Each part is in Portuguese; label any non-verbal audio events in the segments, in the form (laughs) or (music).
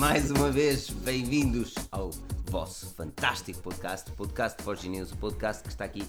mais uma vez, bem-vindos ao vosso fantástico podcast, o podcast Forge News, o podcast que está aqui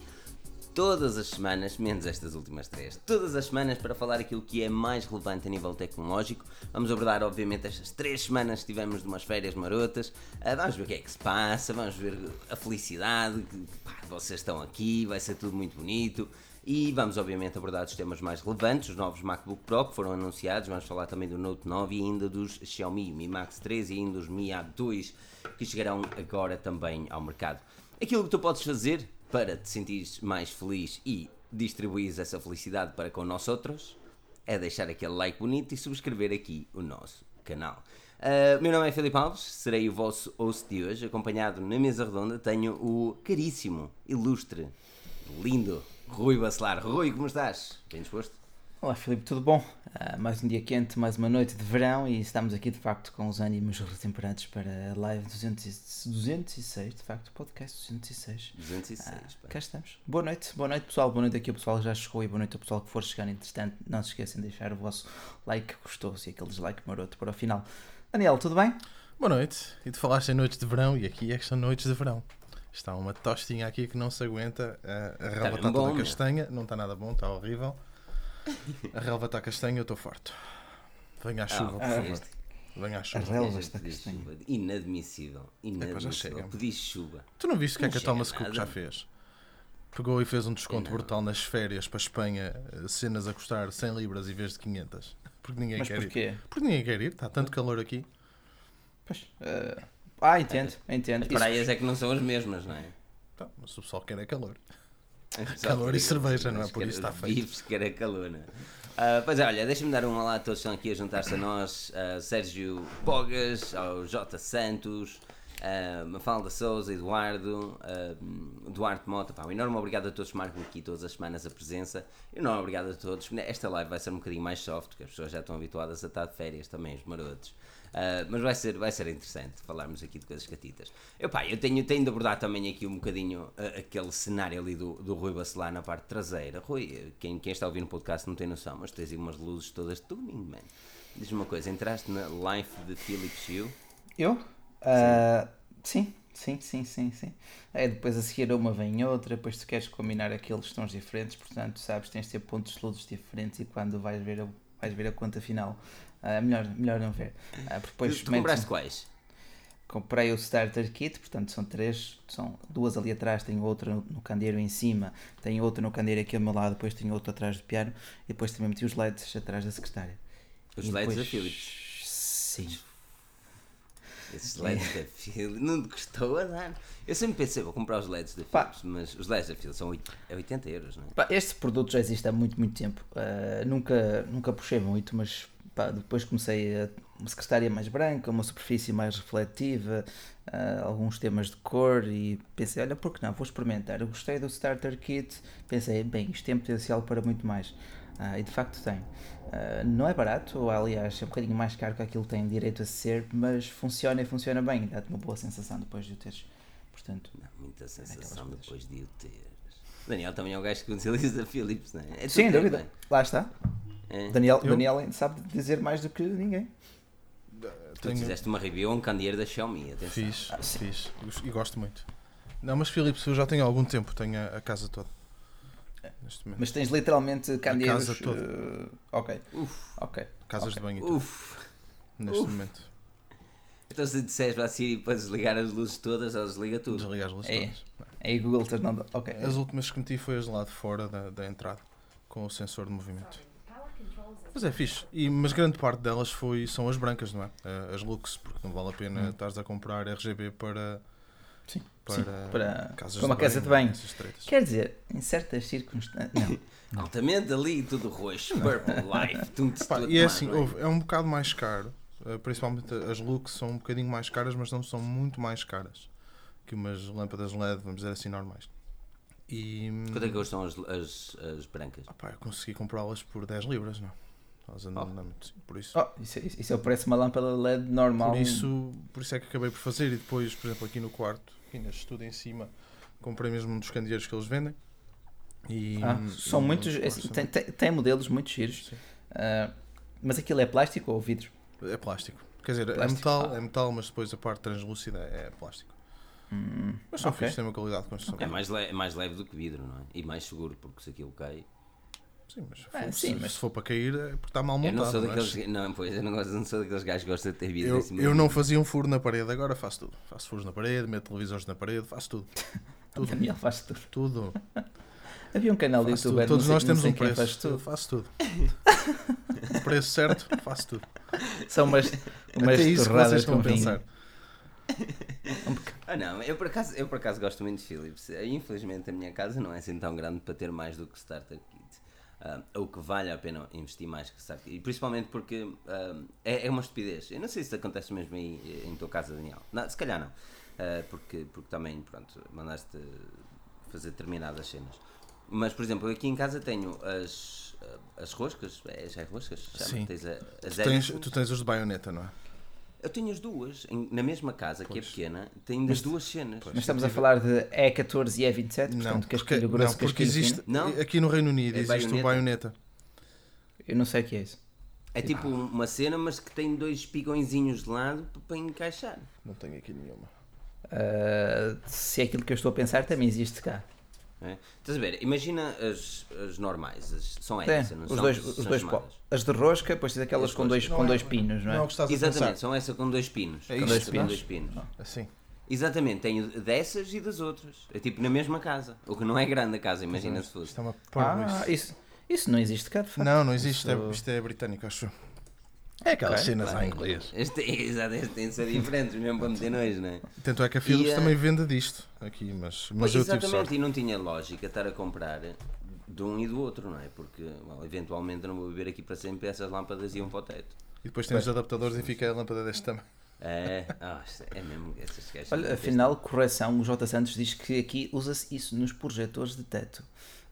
todas as semanas, menos estas últimas três, todas as semanas para falar aquilo que é mais relevante a nível tecnológico. Vamos abordar, obviamente, estas três semanas que tivemos de umas férias marotas. Ah, vamos ver o que é que se passa, vamos ver a felicidade, que pá, vocês estão aqui, vai ser tudo muito bonito. E vamos, obviamente, abordar os temas mais relevantes, os novos MacBook Pro que foram anunciados. Vamos falar também do Note 9 e ainda dos Xiaomi Mi Max 3 e ainda dos Mi A 2 que chegarão agora também ao mercado. Aquilo que tu podes fazer para te sentires mais feliz e distribuir essa felicidade para com nós outros é deixar aquele like bonito e subscrever aqui o nosso canal. Uh, meu nome é Filipe Alves, serei o vosso host de hoje. Acompanhado na mesa redonda tenho o caríssimo, ilustre, lindo Rui Bacelar. Rui, como estás? Bem disposto? Olá Filipe, tudo bom? Uh, mais um dia quente, mais uma noite de verão e estamos aqui de facto com os ânimos retemperados para a live 200, 206, de facto, podcast 206. 206, uh, Cá estamos. Boa noite, boa noite pessoal, boa noite aqui ao pessoal que já chegou e boa noite ao pessoal que for chegar. Entretanto, não se esqueçam de deixar o vosso like gostoso e aquele dislike maroto para o final. Daniel, tudo bem? Boa noite. E tu falaste em noites de verão e aqui é que são noites de verão. Está uma tostinha aqui que não se aguenta. A, a relva está toda castanha, não está nada bom, está horrível. A relva está castanha, eu estou farto. Venha à chuva, ah, por favor. Este... Venha à chuva. A relva está castanha. Inadmissível. Inadmissível. É, Pedi chuva. Tu não viste o que é que a Thomas Cook já fez? Pegou e fez um desconto não. brutal nas férias para a Espanha, cenas a custar 100 libras em vez de 500. Porque ninguém Mas quer porquê? ir. Porque ninguém quer ir, está tanto calor aqui. Pois. Uh... Ah, entendo, entendo. As praias é que não são as mesmas, não é? Tá, mas o pessoal quer é calor. (laughs) calor e cerveja, não é? Por isso está feito. Vives quer é calor, não é? Uh, pois é, olha, deixa-me dar um olá a todos que estão aqui a juntar-se a nós: uh, Sérgio Bogas, ao J. Santos, uh, Mafalda Souza, Eduardo, uh, Duarte Mota. Pá, um enorme obrigado a todos que marcam aqui todas as semanas a presença. E um enorme obrigado a todos. Esta live vai ser um bocadinho mais soft, porque as pessoas já estão habituadas a estar de férias também, os marotos. Uh, mas vai ser, vai ser interessante falarmos aqui de coisas catitas. Eu, pá, eu tenho, tenho de abordar também aqui um bocadinho uh, aquele cenário ali do, do Rui Bacelar na parte traseira. Rui, quem, quem está a ouvir no podcast não tem noção, mas tens aí umas luzes todas de tuning, man. Diz-me uma coisa, entraste na Life de Philips Hue? Eu? Uh, sim. Sim, sim, sim, sim. É, depois a seguir uma vem outra, depois tu queres combinar aqueles tons diferentes, portanto, sabes, tens de ter pontos de luzes diferentes e quando vais ver a, vais ver a conta final Uh, melhor, melhor não ver. Uh, depois tu, tu compraste quais? Comprei o Starter Kit, portanto são três, são duas ali atrás, tenho outra no, no candeeiro em cima, tenho outra no candeeiro aqui ao meu lado, depois tenho outra atrás do piano e depois também meti os LEDs atrás da secretária. Os e LEDs depois... da Philips? Sim. Esses LEDs da Philips, não te custou a dar. Eu sempre pensei, vou comprar os LEDs da Philips, mas os LEDs da Philips são 80 é euros, não é? Pá, este produto já existe há muito, muito tempo. Uh, nunca, nunca puxei muito, mas pá, depois comecei a uma secretária mais branca, uma superfície mais refletiva, uh, alguns temas de cor e pensei, olha, por que não? Vou experimentar. Eu gostei do Starter Kit, pensei, bem, isto tem potencial para muito mais. Uh, e de facto tem. Uh, não é barato, aliás, é um bocadinho mais caro que aquilo tem direito a ser, mas funciona e funciona bem, dá-te uma boa sensação depois de o teres. Portanto, Dá muita sensação depois de o ter. Daniel também é um gajo que utiliza Philips, não é? é Sem dúvida, lá está. É. Daniel, eu? Daniel sabe dizer mais do que ninguém. Tu Tenho... fizeste uma review a um candeeiro da Xiaomi, atenção. Fiz, ah, fiz. E gosto muito. Não, mas Filipe, eu já tenho algum tempo, tenho a, a casa toda. Mas tens literalmente candeeiros. A casa toda. Uh, ok. Uf. Ok. Casas okay. de banho. Uf. Neste Uf. momento. Então se disseres para a Siri para desligar as luzes todas, ela desliga tudo. Desliga as luzes é. todas. É Google nada. Ok. As últimas que meti foi as lá de fora da, da entrada, com o sensor de movimento. Mas é fixe. E, mas grande parte delas foi, são as brancas, não é? Eh, as Lux, porque não vale a pena hum. estares a comprar RGB para. Sim, para, sim, para, casas para uma de casa de banho. Quer dizer, em certas circunstâncias. Não. (laughs) Altamente ali, tudo roxo, Purple Life, tudo, E é assim, é um bocado mais caro. Eh, principalmente as Lux são um bocadinho mais caras, mas não são muito mais caras que umas lâmpadas LED, vamos dizer assim, normais. E, Quanto é que custam as, as, as brancas? Ah, pá, eu consegui comprá-las por 10 libras, não? Elas andam, oh. muito, por isso. Oh, isso, é, isso é o preço de uma lâmpada LED normal. Por isso, por isso é que acabei por fazer. E depois, por exemplo, aqui no quarto, aqui neste estudo em cima, comprei mesmo um dos candeeiros que eles vendem. E, ah, são muitos. Assim, tem, tem, modelos muito giros. Uh, mas aquilo é plástico ou vidro? É plástico. Quer dizer, é metal, ah. é metal, mas depois a parte translúcida é plástico. Hum, mas são okay. fixe, tem uma qualidade de construção. É mais, leve, é mais leve do que vidro, não é? E mais seguro, porque se aquilo cai. Sim, mas, é, for, sim, se, mas... se, for para cair é porque está mal montado. Eu não sou daqueles, mas... não, pois, eu não, gosto, não sou daqueles gajos que gostam de ter vidro Eu, eu não fazia um furo na parede, agora faço tudo. Faço furos na parede, meto televisores na parede, faço tudo. (laughs) tudo. Daniel faz tudo. Tudo. Havia um canal de YouTube. Todos nós temos um preço. Faz tudo. Eu faço tudo. o preço certo, faço tudo. São umas, umas Até isso vocês estão a pensar. ah, não, eu por, acaso, eu por acaso gosto muito de Philips. Infelizmente a minha casa não é assim tão grande para ter mais do que Starter Kit. Uh, ou que vale a pena investir mais que Kit. E principalmente porque uh, é, é, uma estupidez. Eu não sei se acontece mesmo aí em tua casa, Daniel. Não, se calhar não. Uh, porque, porque também, pronto, mandaste fazer determinadas cenas. Mas, por exemplo, aqui em casa tenho as, as roscas, é, já é roscas? Sim. Tens a, as tu, tens, tu tens os de baioneta, não é? Eu tenho as duas, em, na mesma casa, pois. que é pequena, tenho as duas cenas. Pois. Mas estamos a falar de E14 e E27, não, portanto, casquilho porque, grosso, não, porque existe, não? aqui no Reino Unido é existe baioneta. o baioneta. Eu não sei o que é isso. É tipo uma cena, mas que tem dois espigõezinhos de lado para encaixar. Não tenho aqui nenhuma. Uh, se é aquilo que eu estou a pensar, também existe cá. É? Estás a ver? Imagina as, as normais, as, são essas, não os são? Dois, os dois As de rosca, depois tens aquelas com dois, com é, dois pinos, não é? Não, é Exatamente, são essas com dois pinos. É com dois pinos. dois pinos. Assim. Exatamente, tenho dessas e das outras. É tipo na mesma casa. O que não é grande a casa, imagina se fosse. Isto é uma ah, isso. isso não existe cá, de facto. Não, não existe. Isso... Isto é britânico, acho. É aquelas okay, cenas claro. em inglês. (laughs) Este tem de ser diferente, mesmo para meter nojo, não é? Tanto é que a Philips e, também vende disto aqui, mas, mas eu tive sorte. e não tinha lógica estar a comprar de um e do outro, não é? Porque well, eventualmente não vou viver aqui para sempre essas lâmpadas iam para o teto. E depois tens os adaptadores e fica a lâmpada deste tamanho. É, oh, é mesmo. Essas Olha, afinal, correção, o J. Santos diz que aqui usa-se isso nos projetores de teto.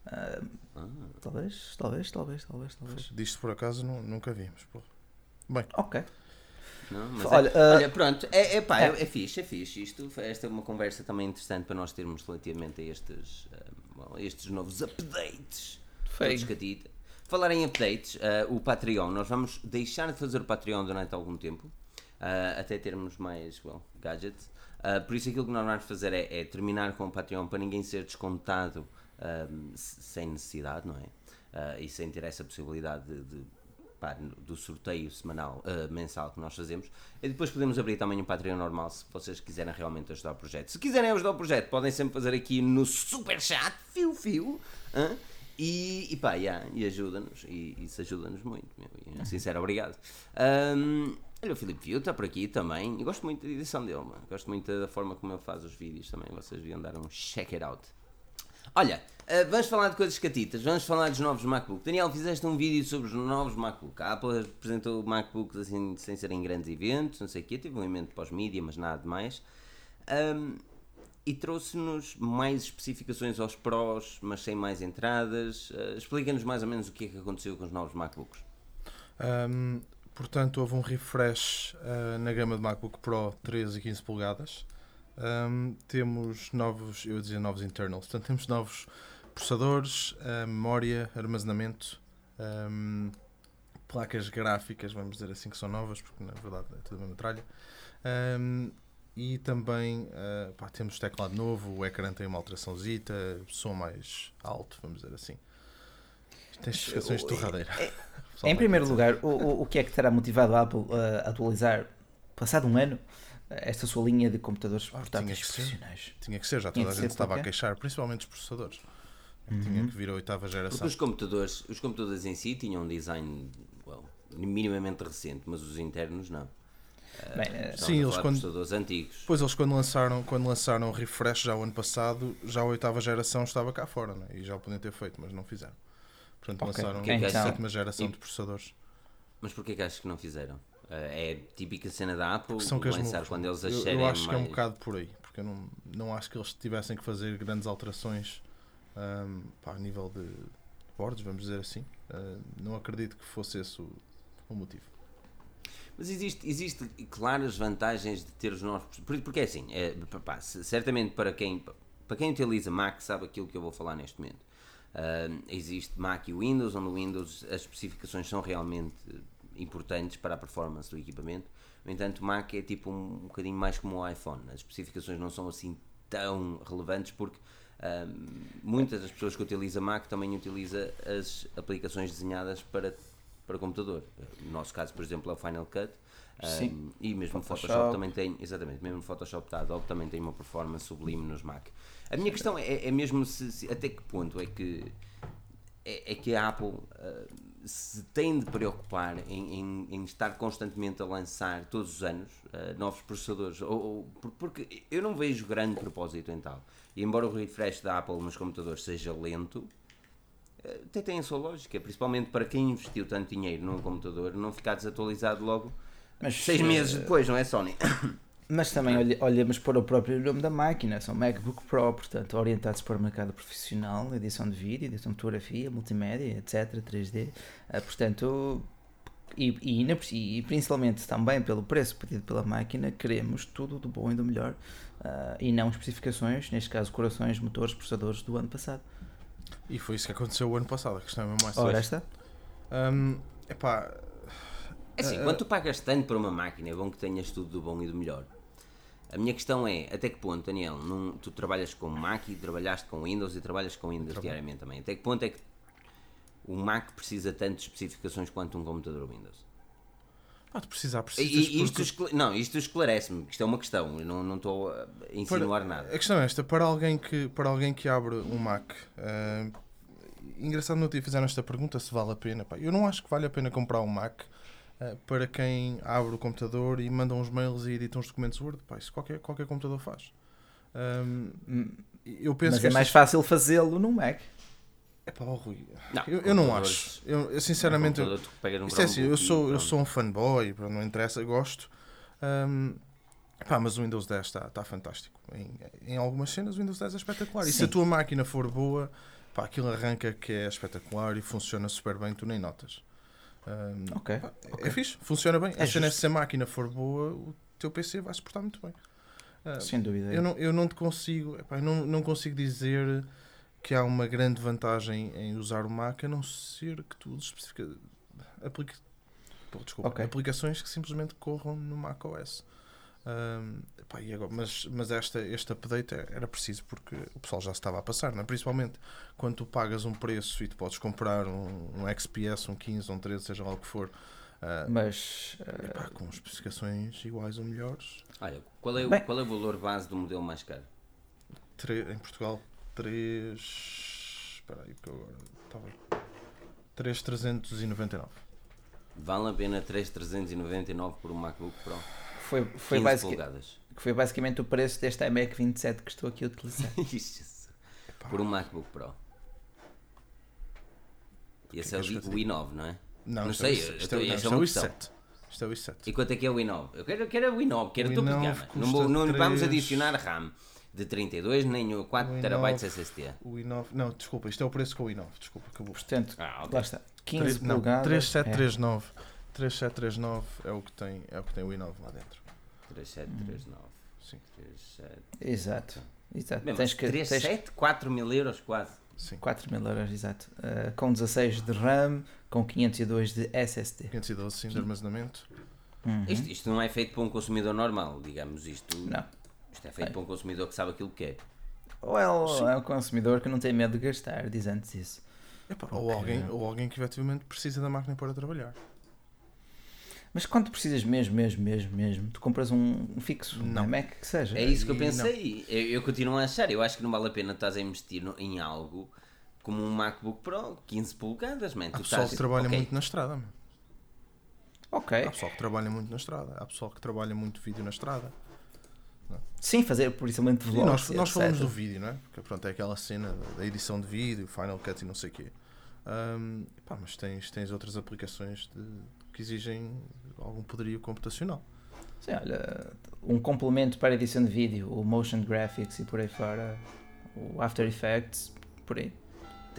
Uh, ah. Talvez, talvez, talvez, talvez, talvez. Disto por acaso não, nunca vimos. Porra. Bem. Ok. Não, mas olha, é, uh, olha, pronto, é, é, pá, é, é, fixe, é fixe. Isto, esta é uma conversa também interessante para nós termos relativamente a estes, uh, estes novos updates. Feio. Falar em updates, uh, o Patreon, nós vamos deixar de fazer o Patreon durante algum tempo, até termos mais well, gadgets. por isso, aquilo que nós vamos fazer é, é, terminar com o Patreon para ninguém ser descontado sem necessidade, não é? e sem ter essa possibilidade de, de pá, do sorteio semanal, uh, mensal que nós fazemos. E depois podemos abrir também um Patreon normal se vocês quiserem realmente ajudar o projeto. Se quiserem ajudar o projeto, podem sempre fazer aqui no super chat, fio fio. E, e pá, yeah, e ajuda-nos, e isso ajuda-nos muito, meu, e, sincero, obrigado. Um, olha, o Filipe Viu está por aqui também, eu gosto muito da edição dele, mano. gosto muito da forma como ele faz os vídeos também, vocês deviam dar um check it out. Olha, uh, vamos falar de coisas catitas, vamos falar dos novos MacBook. Daniel, fizeste um vídeo sobre os novos MacBook. A Apple apresentou MacBooks assim, sem serem grandes eventos, não sei o quê, teve um evento pós-mídia, mas nada de mais. Um, e trouxe-nos mais especificações aos Pros, mas sem mais entradas. Uh, Explica-nos mais ou menos o que é que aconteceu com os novos MacBooks. Um, portanto, houve um refresh uh, na gama de MacBook Pro 13 e 15 polegadas. Um, temos novos, eu ia dizer novos internals, portanto temos novos processadores, memória, armazenamento, um, placas gráficas, vamos dizer assim, que são novas, porque na verdade é tudo uma metralha. Um, e também uh, pá, temos teclado novo, o ecrã tem uma alteração zita, som mais alto, vamos dizer assim. Tem especificações de torradeira. (laughs) É, em primeiro lugar, o, o que é que terá motivado a Apple a atualizar, passado um ano, esta sua linha de computadores ah, portáteis tinha profissionais. Tinha que ser, já toda a gente estava a queixar, principalmente os processadores. Uhum. Tinha que vir a oitava geração. Porque os computadores, os computadores em si tinham um design well, minimamente recente, mas os internos não. Bem, uh, sim, eles quando, antigos. Pois eles quando lançaram, quando lançaram o refresh já o ano passado, já a oitava geração estava cá fora, né? e já o podiam ter feito, mas não fizeram. Portanto, okay. lançaram okay. a então, sétima geração e, de processadores. Mas porquê que achas que não fizeram? Eh, é típica cena da Apple são lançar quando eles acharem eu, eu acho mais... que é um bocado por aí porque eu não, não acho que eles tivessem que fazer grandes alterações um, pá, a nível de bordes, vamos dizer assim uh, não acredito que fosse esse o, o motivo mas existe, existe claras vantagens de ter os novos porque é assim, é, certamente para quem para quem utiliza Mac sabe aquilo que eu vou falar neste momento uh, existe Mac e Windows onde o Windows as especificações são realmente importantes para a performance do equipamento. No entanto, Mac é tipo um, um bocadinho mais como o iPhone. As especificações não são assim tão relevantes porque um, muitas das pessoas que utilizam Mac também utilizam as aplicações desenhadas para, para computador. No nosso caso, por exemplo, é o Final Cut. Um, e mesmo Photoshop. Photoshop. também tem, exatamente, mesmo o Photoshop da Adobe também tem uma performance sublime nos Mac. A minha questão é, é mesmo se, se, até que ponto é que é, é que a Apple uh, se tem de preocupar em, em, em, estar constantemente a lançar todos os anos uh, novos processadores, ou, ou, porque eu não vejo grande propósito em tal. E embora o refresh da Apple nos computadores seja lento, uh, até tem a sua lógica, principalmente para quem investiu tanto dinheiro num computador, não ficar desatualizado logo Mas, seis meses depois, não é Sony? (coughs) Mas também olha, olhamos para o próprio nome da máquina, são MacBook Pro, portanto, orientados para o mercado profissional, edição de vídeo, edição de fotografia, multimédia, etc., 3D. Uh, ah, portanto, e, e, e, principalmente também pelo preço pedido pela máquina, queremos tudo do bom e do melhor uh, e não especificações, neste caso, corações, motores, processadores do ano passado. E foi isso que aconteceu o ano passado, a questão é mesmo mais Ora, esta? Um, epá, é assim, uh, quando tu pagas tanto por uma máquina, é bom que tenhas tudo do bom e do melhor. A minha questão é, até que ponto, Daniel, num, tu trabalhas com Mac e trabalhaste com Windows e trabalhas com Windows Trabalho. diariamente também. Até que ponto é que o Mac precisa tanto de especificações quanto um computador Windows? Pode precisar, precisa. E, isto porque... Não, isto esclarece-me, isto é uma questão, eu não, não estou a insinuar para, nada. A questão é esta, para alguém que, para alguém que abre um Mac, uh, engraçado não te fizeram esta pergunta se vale a pena. Pá, eu não acho que vale a pena comprar um Mac eh, para quem abre o computador e manda uns mails e edita uns documentos Word. Pá, isso qualquer, qualquer computador faz. Um, eu penso Mas é mais fácil fazê-lo no Mac. É pá, Rui. Não, eu, eu não acho. Eu, eu sinceramente. Eu, isto é assim, eu sou, eu sou um fanboy, não interessa, gosto. Um, pá, mas o Windows 10 está tá fantástico. Em, em algumas cenas, o Windows 10 é espetacular. Sim. E se a tua máquina for boa, pá, aquilo arranca que é espetacular e funciona super bem, tu nem notas. Um, ok. É, okay. fixe, funciona bem. É se a máquina for boa, o teu PC vai suportar muito bem. Uh, Sem dúvida. Eu não, eu não te consigo, epá, não, não consigo dizer que há uma grande vantagem em usar o Mac, a não ser que tu especifica, aplique, desculpa, okay. aplicações que simplesmente corram no Mac OS. Um, pá, agora, mas mas esta, este update era preciso porque o pessoal já estava a passar, não é? principalmente quando tu pagas um preço e tu podes comprar um, um XPS, um 15, um 13, seja lá o que for. Uh, mas uh, epá, com especificações iguais ou melhores. Olha, qual é, o, qual é o valor base do modelo mais caro? em Portugal, 3. Espera aí, que agora estava. 3,399. Vale a pena 3,399 por um MacBook Pro? foi, foi, basic, que foi basicamente o preço deste iMac 27 que estou aqui a utilizar. (laughs) Por um MacBook Pro. E esse é o, o i9, não é? Não, não sei. Isto, é, isto é o i7. Isto é o i7. E quanto é que é o i9? Eu quero, quero o i9, quero o topo de gama. Não, não 3... vamos adicionar RAM de 32 nem o 4 o TB SSD. O i9, não, desculpa, isto é o preço com o i9. Desculpa, acabou. Portanto, ah, okay. lá está. 15 3, polegadas. 3739. É. 3739 é o que tem, é o que tem o i9 lá dentro. 3739. Hum. Sim. 37. Exato. Exato. Mesmo, tens que, 37, tens... 4 mil euros quase. Sim. 4 mil euros, exato. Uh, com 16 de RAM, com 502 de SSD. 512 sim de armazenamento. Uhum. Isto, isto, não é feito para um consumidor normal, digamos. Isto, não. Isto é feito é. para um consumidor que sabe aquilo que é. Ou é, é um consumidor que não tem medo de gastar, diz antes isso. Epá, ou, alguém, ou alguém que efetivamente precisa da máquina para trabalhar. Mas quando precisas mesmo, mesmo, mesmo, mesmo, tu compras um, um fixo, não. um Mac que seja. É isso que eu pensei. Eu, eu, continuo a achar. Eu acho que não vale a pena estás a investir no, em algo como um MacBook Pro, 15 polegadas, man. Há tu pessoal estás... que trabalha okay. muito na estrada, man. Ok. Há pessoal que trabalha muito na estrada. Há pessoal que trabalha muito vídeo na estrada. Sim, fazer principalmente vlogs. nós, nós falamos do vídeo, não é? Porque pronto, é aquela cena da edição de vídeo, Final Cut e não sei o quê. Um, pá, mas tens, tens outras aplicações de, que exigem algum poderio computacional. Sim, olha, um complemento para a edição de vídeo, o Motion Graphics e por aí fora, o After Effects, por aí.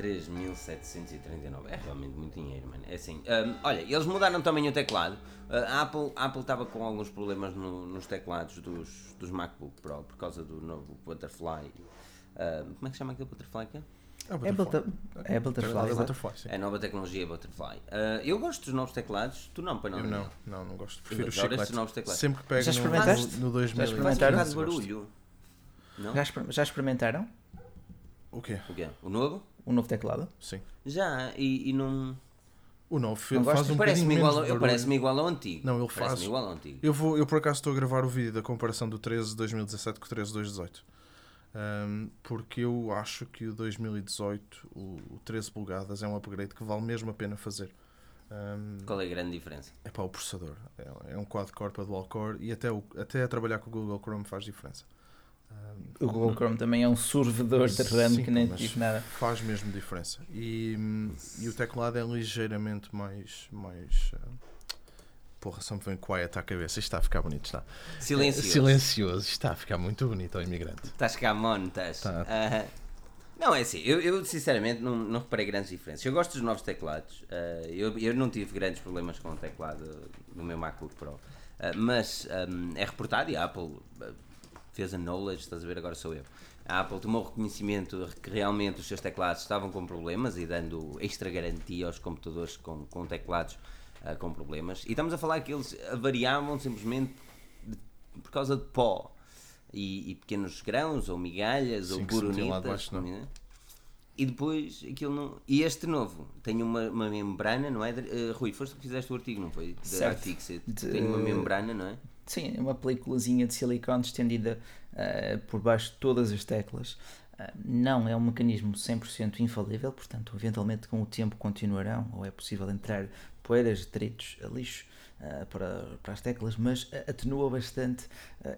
3.739 é realmente muito dinheiro, mano. É assim, um, olha, eles mudaram também o teclado. Uh, a Apple a Apple estava com alguns problemas no, nos teclados dos, dos MacBook Pro por causa do novo Butterfly. Uh, como é que se chama aquele Butterfly? Que é? É Butterfly. É, é Butterfly. É, butterfly sim. é a nova tecnologia Butterfly. Uh, eu gosto dos novos teclados, tu não, para não. Eu não, não, não gosto. Prefiro os chicletes. novos teclados. Sempre que pego Já experimentaste? no, no 2000. Já experimentaram? Faz um barulho. Não? Já, já experimentaram? O quê? O quê? O novo? O novo teclado? Sim. Já, e, e não... O novo faz um parece igual, eu parece-me igual ao antigo. Não, ele faz. igual ao antigo. Eu, vou, eu por acaso estou a gravar o vídeo da comparação do 13 2017 com o 13 2018. Um, porque eu acho que o 2018, o, o 13 polegadas, é um upgrade que vale mesmo a pena fazer. Um, Qual é a grande diferença? É para o processador. É, é um quad-core para dual-core e até, o, até a trabalhar com o Google Chrome faz diferença. O Google Chrome também é um servidor de RAM sim, que nem diz nada. Faz mesmo diferença. E, e o teclado é ligeiramente mais. mais uh, porra, só me vem quiet à cabeça. Isto está a ficar bonito, está. Silencioso. É, silencioso. Isto está a ficar muito bonito ao imigrante. Estás cá, mono, estás. Tá. Uh, não, é assim, eu, eu sinceramente não, não reparei grandes diferenças. Eu gosto dos novos teclados. Uh, eu, eu não tive grandes problemas com o teclado no meu MacBook Pro. Uh, mas um, é reportado e a Apple fez a knowledge, estás a ver, agora sou eu. A Apple tomou reconhecimento que realmente os seus teclados estavam com problemas e dando extra garantia aos computadores com, com teclados uh, com problemas. E estamos a falar que eles variavam simplesmente de, por causa de pó e, e, pequenos grãos ou migalhas Sim, ou buronitas. E depois aquilo não. E este novo tem uma, uma membrana, não é? Uh, Rui, foste que fizeste o artigo, não foi? Da iFixit. Tem uma membrana, não é? Sim, uma peliculazinha de silicone estendida uh, por baixo de todas as teclas. Uh, não é um mecanismo 100% infalível, portanto, eventualmente com o tempo continuarão, ou é possível entrar poeiras, detritos, lixo uh, para, para as teclas, mas atenua bastante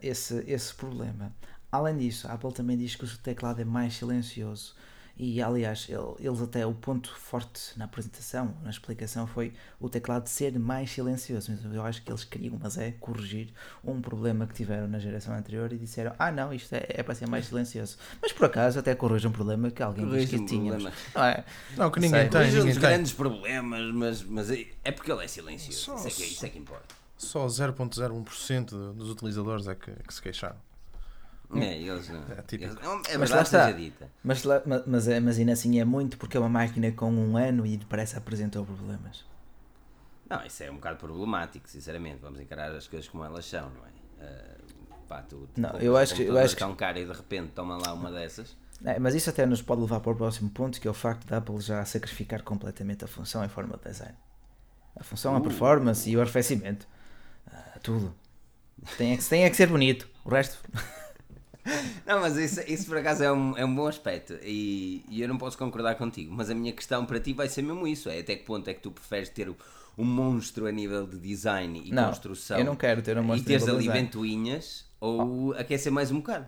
esse, esse problema. Além disso, a Apple também diz que o teclado é mais silencioso e aliás, eles até o ponto forte na apresentação, na explicação, foi o teclado ser mais silencioso. Eu acho que eles queriam, mas é corrigir um problema que tiveram na geração anterior e disseram: Ah, não, isto é, é para ser mais silencioso. Mas por acaso até corrige um problema que alguém disse que um tínhamos. Não, é? não, que ninguém tem. Ninguém tem. grandes problemas, mas, mas é, é porque ele é silencioso. Só, isso, é que, isso é que importa. Só 0,01% dos utilizadores é que, é que se queixaram. É, eles não. É, típico. Eles, é mas lá está. Dita. Mas, mas, mas, é, mas ainda assim é muito porque é uma máquina com um ano e parece apresentou problemas. Não, isso é um bocado problemático, sinceramente. Vamos encarar as coisas como elas são, não é? Uh, pá, tu, tu não, eu acho que. Eu acho que... um cara e de repente toma lá uma dessas. É, mas isso até nos pode levar para o próximo ponto, que é o facto da Apple já sacrificar completamente a função em forma de design. A função, uh. a performance e o arrefecimento. Uh, tudo. Tem é, que, tem é que ser bonito. O resto. Não, mas isso, isso por acaso é um, é um bom aspecto e, e eu não posso concordar contigo. Mas a minha questão para ti vai ser mesmo isso: é até que ponto é que tu preferes ter um monstro a nível de design e não, construção eu não quero ter um monstro e teres ali ventoinhas ou oh. aquecer mais um bocado?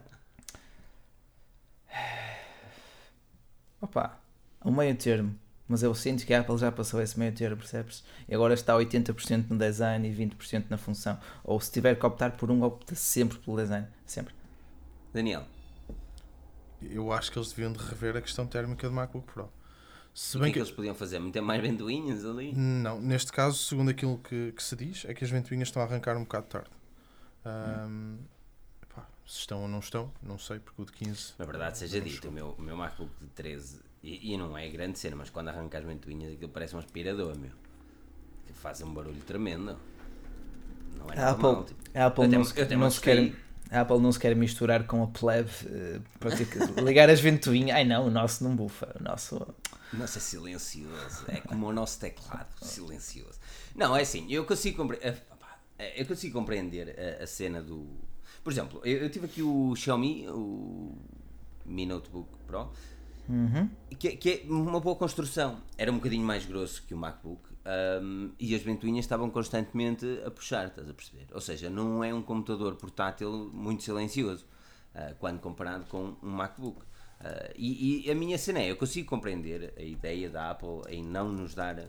Opa, um meio termo. Mas eu sinto que a Apple já passou esse meio termo, percebes? E agora está 80% no design e 20% na função. Ou se tiver que optar por um, opta sempre pelo design. Sempre. Daniel. Eu acho que eles deviam de rever a questão térmica do MacBook Pro. Se bem que, que, eles podiam fazer? Meter mais ventoinhas ali? Não, neste caso, segundo aquilo que, que, se diz, é que as ventoinhas estão a arrancar um bocado tarde. Um, epá, se estão ou não estão, não sei, porque o de 15. Na verdade, seja dito, o meu, o meu MacBook de 13, e, e, não é grande cena, mas quando arranca as ventoinhas, aquilo parece um aspirador, meu. Que faz um barulho tremendo. Não é normal. Apple, tipo, a Apple não, se, não se quer a Apple não se quer misturar com a plebe uh, para ter que ligar as ventoinhas. Ai não, o nosso não bufa. O nosso. O nosso é silencioso. É como o nosso teclado, silencioso. Não, é assim, eu consigo, compre... Eh, eh, eu consigo compreender a, a cena do. Por exemplo, eu, eu, tive aqui o Xiaomi, o Mi Notebook Pro, uhum. que, que é uma boa construção. Era um bocadinho mais grosso que o MacBook, um, e as ventoinhas estavam constantemente a puxar, estás a perceber? Ou seja, não é um computador portátil muito silencioso uh, quando comparado com um MacBook. Uh, e, e, a minha cena é: eu consigo compreender a ideia da Apple em não nos dar um,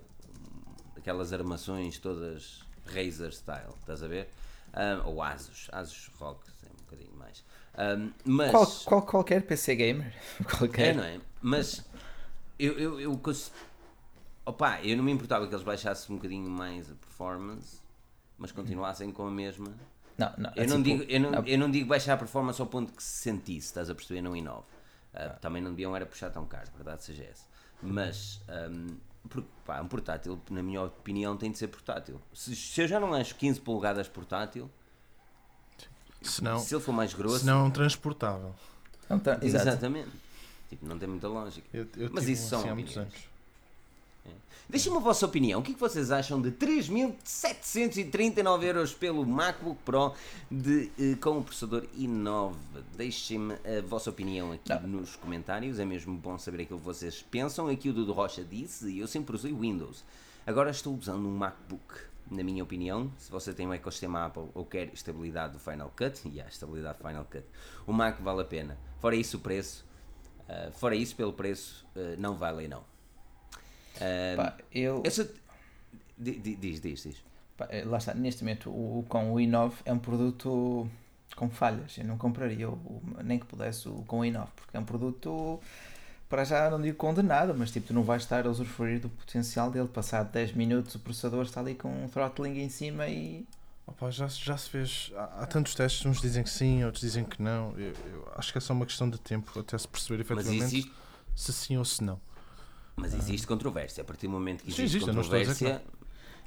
aquelas armações todas Razer style, estás a ver? Um, ou Asus, Asus Rock, é um bocadinho mais. mas, qual, qual, qualquer PC gamer, (laughs) qualquer. É, não é? Mas eu, eu, eu consigo Opa, eu não me importava que eles baixassem um bocadinho mais a performance, mas continuassem com a mesma. Não, não, eu, não tipo, digo, eu, não, não, eu não digo baixar a performance ao ponto que se sentisse, estás a perceber? Não inove. Uh, também não deviam era puxar tão caro, verdade seja essa. Mas um, porque, pá, um portátil, na minha opinião, tem de ser portátil. Se, se eu já não acho 15 polegadas portátil, se, não, se ele for mais grosso. Se não é um transportável. Não tá, Exatamente. Tipo, não tem muita lógica. Eu, eu Mas isso assim são há muitos anos. Deixem-me a vossa opinião. O que, é que vocês acham de 3.739 euros pelo MacBook Pro de, eh, com o processador i9? Deixem-me a vossa opinião aqui Não. nos comentários. É mesmo bom saber aquilo que vocês pensam. Aqui o Dudu Rocha disse, e eu sempre usei Windows. Agora estou usando um MacBook. Na minha opinião, se você tem um ecossistema Apple ou quer estabilidade do Final Cut, e há estabilidade do Final Cut, o Mac vale a pena. Fora isso, o preço, uh, fora isso, pelo preço, uh, não vale não. Uh, Pá, eu, sou... Diz, diz, diz. Pá, eh, lá está, neste momento o, com o i9 é um produto com falhas. Eu não compraria o, nem que pudesse o com o i9, porque é um produto para já não digo condenado, mas tipo, tu não vais estar a usufruir do potencial dele. Passado 10 minutos o processador está ali com um throttling em cima e. Opa, já, já se fez. Há, há, tantos testes, uns dizem que sim, outros dizem que não. Eu, eu acho que é só uma questão de tempo até se perceber efetivamente existe... se sim ou se não. Mas existe controvérsia. A partir do momento que existe, existe controvérsia.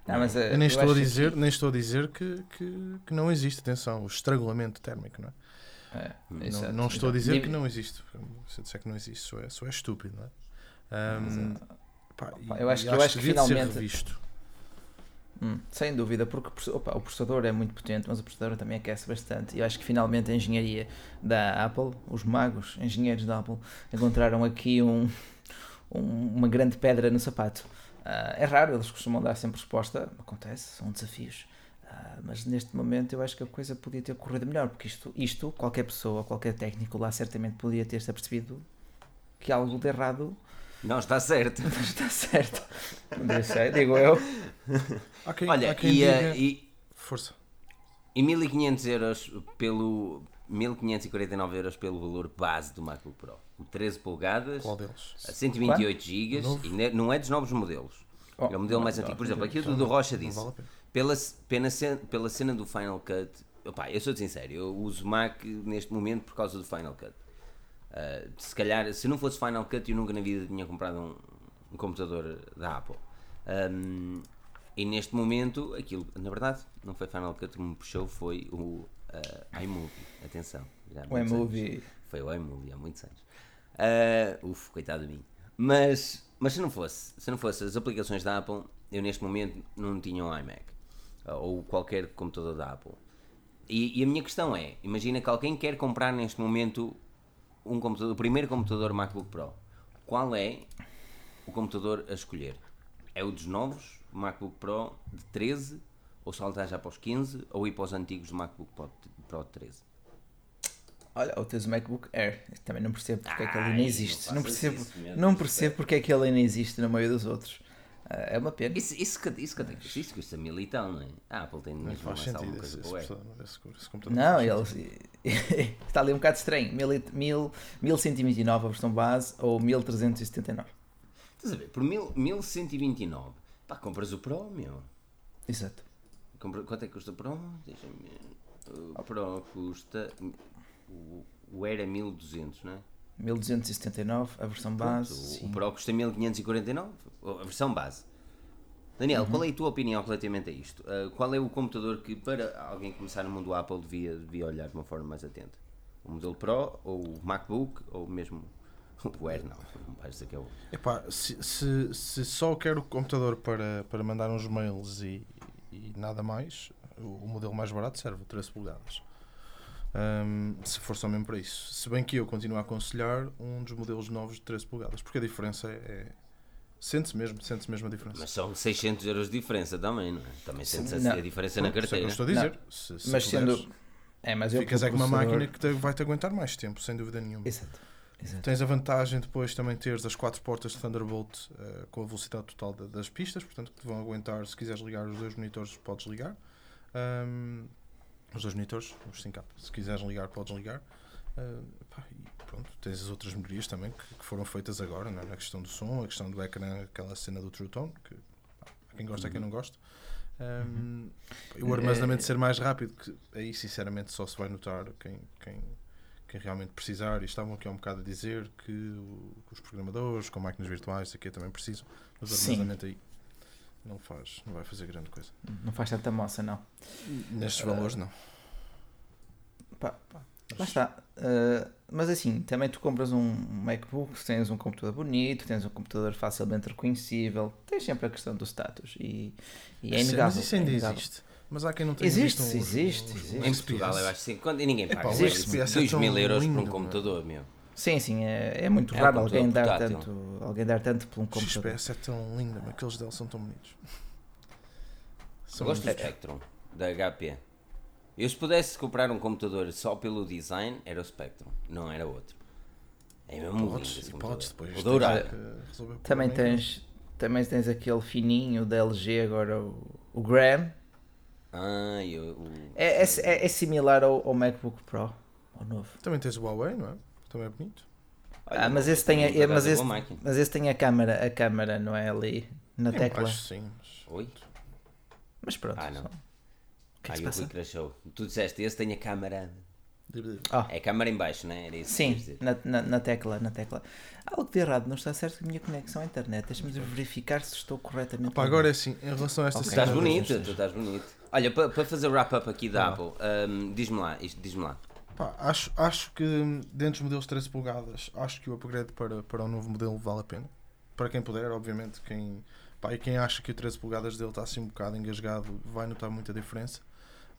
Não, não, mas, eu nem, eu estou a dizer, que... nem estou a dizer que, que, que não existe. Atenção, o estrangulamento térmico, não é? É, não, não, estou a dizer que não existe. Se eu disser que não existe, só é, só é estúpido, não é? Um, pá, eu acho, que, eu acho que finalmente. Hum, sem dúvida, porque opa, o processador é muito potente, mas o processador também aquece bastante. E eu acho que finalmente a engenharia da Apple, os magos, engenheiros da Apple, encontraram aqui um, um, uma grande pedra no sapato. Uh, é raro, eles costumam dar sempre resposta, acontece, são desafios. Uh, mas neste momento eu acho que a coisa podia ter corrido melhor, porque isto, isto qualquer pessoa, qualquer técnico lá certamente podia ter-se apercebido que algo de errado não está certo. Não (laughs) está certo. Deixei, digo eu. Okay, Olha, okay, e, diga... e, Força. E 1500 euros pelo. 1549 euros pelo valor base do MacBook Pro. O 13 polegadas, Qual deles? a 128 GB, e não é dos novos modelos. Oh, é o modelo mais antigo. Por exemplo, aqui o do Rocha disse: vale pela, pela, pela cena do Final Cut, opa, eu sou sincero, eu uso Mac neste momento por causa do Final Cut. Uh, se calhar, se não fosse Final Cut, eu nunca na vida tinha comprado um, um computador da Apple. Um, e neste momento, aquilo, na verdade, não foi Final Cut que me puxou, foi o uh, iMovie. Atenção, o iMovie. Foi o iMovie há muitos anos. Uh, uf, coitado de mim. Mas, mas se não fosse, se não fosse as aplicações da Apple, eu neste momento não tinha um iMac ou qualquer computador da Apple. E, e, a minha questão é: imagina que alguém quer comprar neste momento um computador, o primeiro computador MacBook Pro. Qual é o computador a escolher? É o dos novos, MacBook Pro de 13, ou saltar já para os 15, ou ir para os antigos do MacBook Pro de 13? Olha, ou tens o MacBook Air, também não percebo porque Ai, é que ele ainda existe. Não, não percebo, não percebo porque é que ele ainda existe no meio dos outros. Uh, é uma pena. Isso, isso, isso, isso, isso, isso custa mil e tal, não é? A Apple tem mesmo mais alguma coisa para o Air. Não, ele (laughs) está ali um bocado estranho. 1129 a versão base ou 1379. Estás a ver? Por 1129, pá, compras o Pro, meu. Exato. Quanto é que custa o Pro? Deixa-me. O Pro custa. O, o Air é 1200, não é? 1279, a versão base. Pronto, o, o Pro custa 1549, a versão base. Daniel, uhum. qual é a tua opinião relativamente a isto? Uh, qual é o computador que, para alguém começar no mundo Apple, devia, devia olhar de uma forma mais atenta? O modelo Pro, ou o MacBook, ou mesmo o Air? Não, não vais dizer que é o. Epá, se, se, se só quero o computador para, para mandar uns mails e, e nada mais, o, o modelo mais barato serve, 13 polegadas. Um, se for só mesmo para isso. Se bem que eu continuo a aconselhar um dos modelos novos de 13 polegadas, porque a diferença é, é Sente-se mesmo, sente-se mesmo a diferença. Mas são 600 euros de diferença também, não é? Também sente-se a diferença na carteira. É estou a dizer. Se, se mas puderes, sendo. É, mas eu ficas é com uma máquina que te, vai te aguentar mais tempo, sem dúvida nenhuma. Exato. Exato. Tens a vantagem depois também teres as quatro portas de Thunderbolt uh, com a velocidade total de, das pistas, portanto que te vão aguentar, se quiseres ligar os dois monitores, podes ligar. Um, os dois monitores, os 5K, se quiseres ligar, podes ligar. Uh, pá, pronto, tens as outras melhorias também que, que foram feitas agora, é? na questão do som, a questão do ecrã, aquela cena do True Tone, que pá, quem gosta, uhum. quem não gosta. Um, uhum. O armazenamento é... ser mais rápido, que aí sinceramente só se vai notar quem, quem, quem realmente precisar, e estavam aqui há um bocado a dizer que, o, que os programadores com máquinas virtuais aqui também precisam, mas o armazenamento aí não faz, não vai fazer grande coisa. Não faz tanta moça, não. Nestes uh, valores, não. Pá, pá. Lá está. Uh, mas assim, também tu compras um MacBook, tens um computador bonito, tens um computador facilmente reconhecível, tens sempre a questão do status e, e é inegável. Mas isso ainda é existe. Mas há quem não tenha existe, visto um, existe, existe. Em Portugal eu acho que sim. Quando, e ninguém paga. Existe. 2 é mil euros por um computador, meu. Sim, sim, é, é muito é raro um alguém, dar tanto, alguém dar tanto por um computador. O XPS é tão lindo, mas aqueles dele são tão bonitos. São gosto do Spectrum, da HP. Eu se pudesse comprar um computador só pelo design, era o Spectrum, não era outro. É mesmo podes, lindo esse podes depois. O dourado. Também tens, também tens aquele fininho da LG agora, o, o Gram. Ah, eu, o... é, é, é, similar ao, ao, MacBook Pro, ao novo. Também tens o Huawei, não é? Também é bonito. Olha, ah, mas esse tem a, mas esse, mas esse tem a câmera, a câmera não é ali na tecla. Acho sim. Mas... Oi? Mas pronto. Ah, não. Só... Que é que ah, o Rui crashou. Tu disseste, esse tem a câmera. Oh. É a câmara em baixo, não é? Era isso Sim, na, na, na, tecla, na tecla. Algo de errado, não está certo com a minha conexão à internet. Deixa-me verificar se estou corretamente. Opa, agora é assim, em relação a esta okay. Tu estás bonito, tu estás bonito. Olha, para, para fazer o wrap-up aqui da ah. Apple, um, diz-me lá, diz-me lá. Pá, acho, acho que dentro dos modelos 13 polegadas, acho que o upgrade para, para o novo modelo vale a pena. Para quem puder, obviamente, quem, pá, e quem acha que o 13 polegadas dele está assim um bocado engasgado vai notar muita diferença.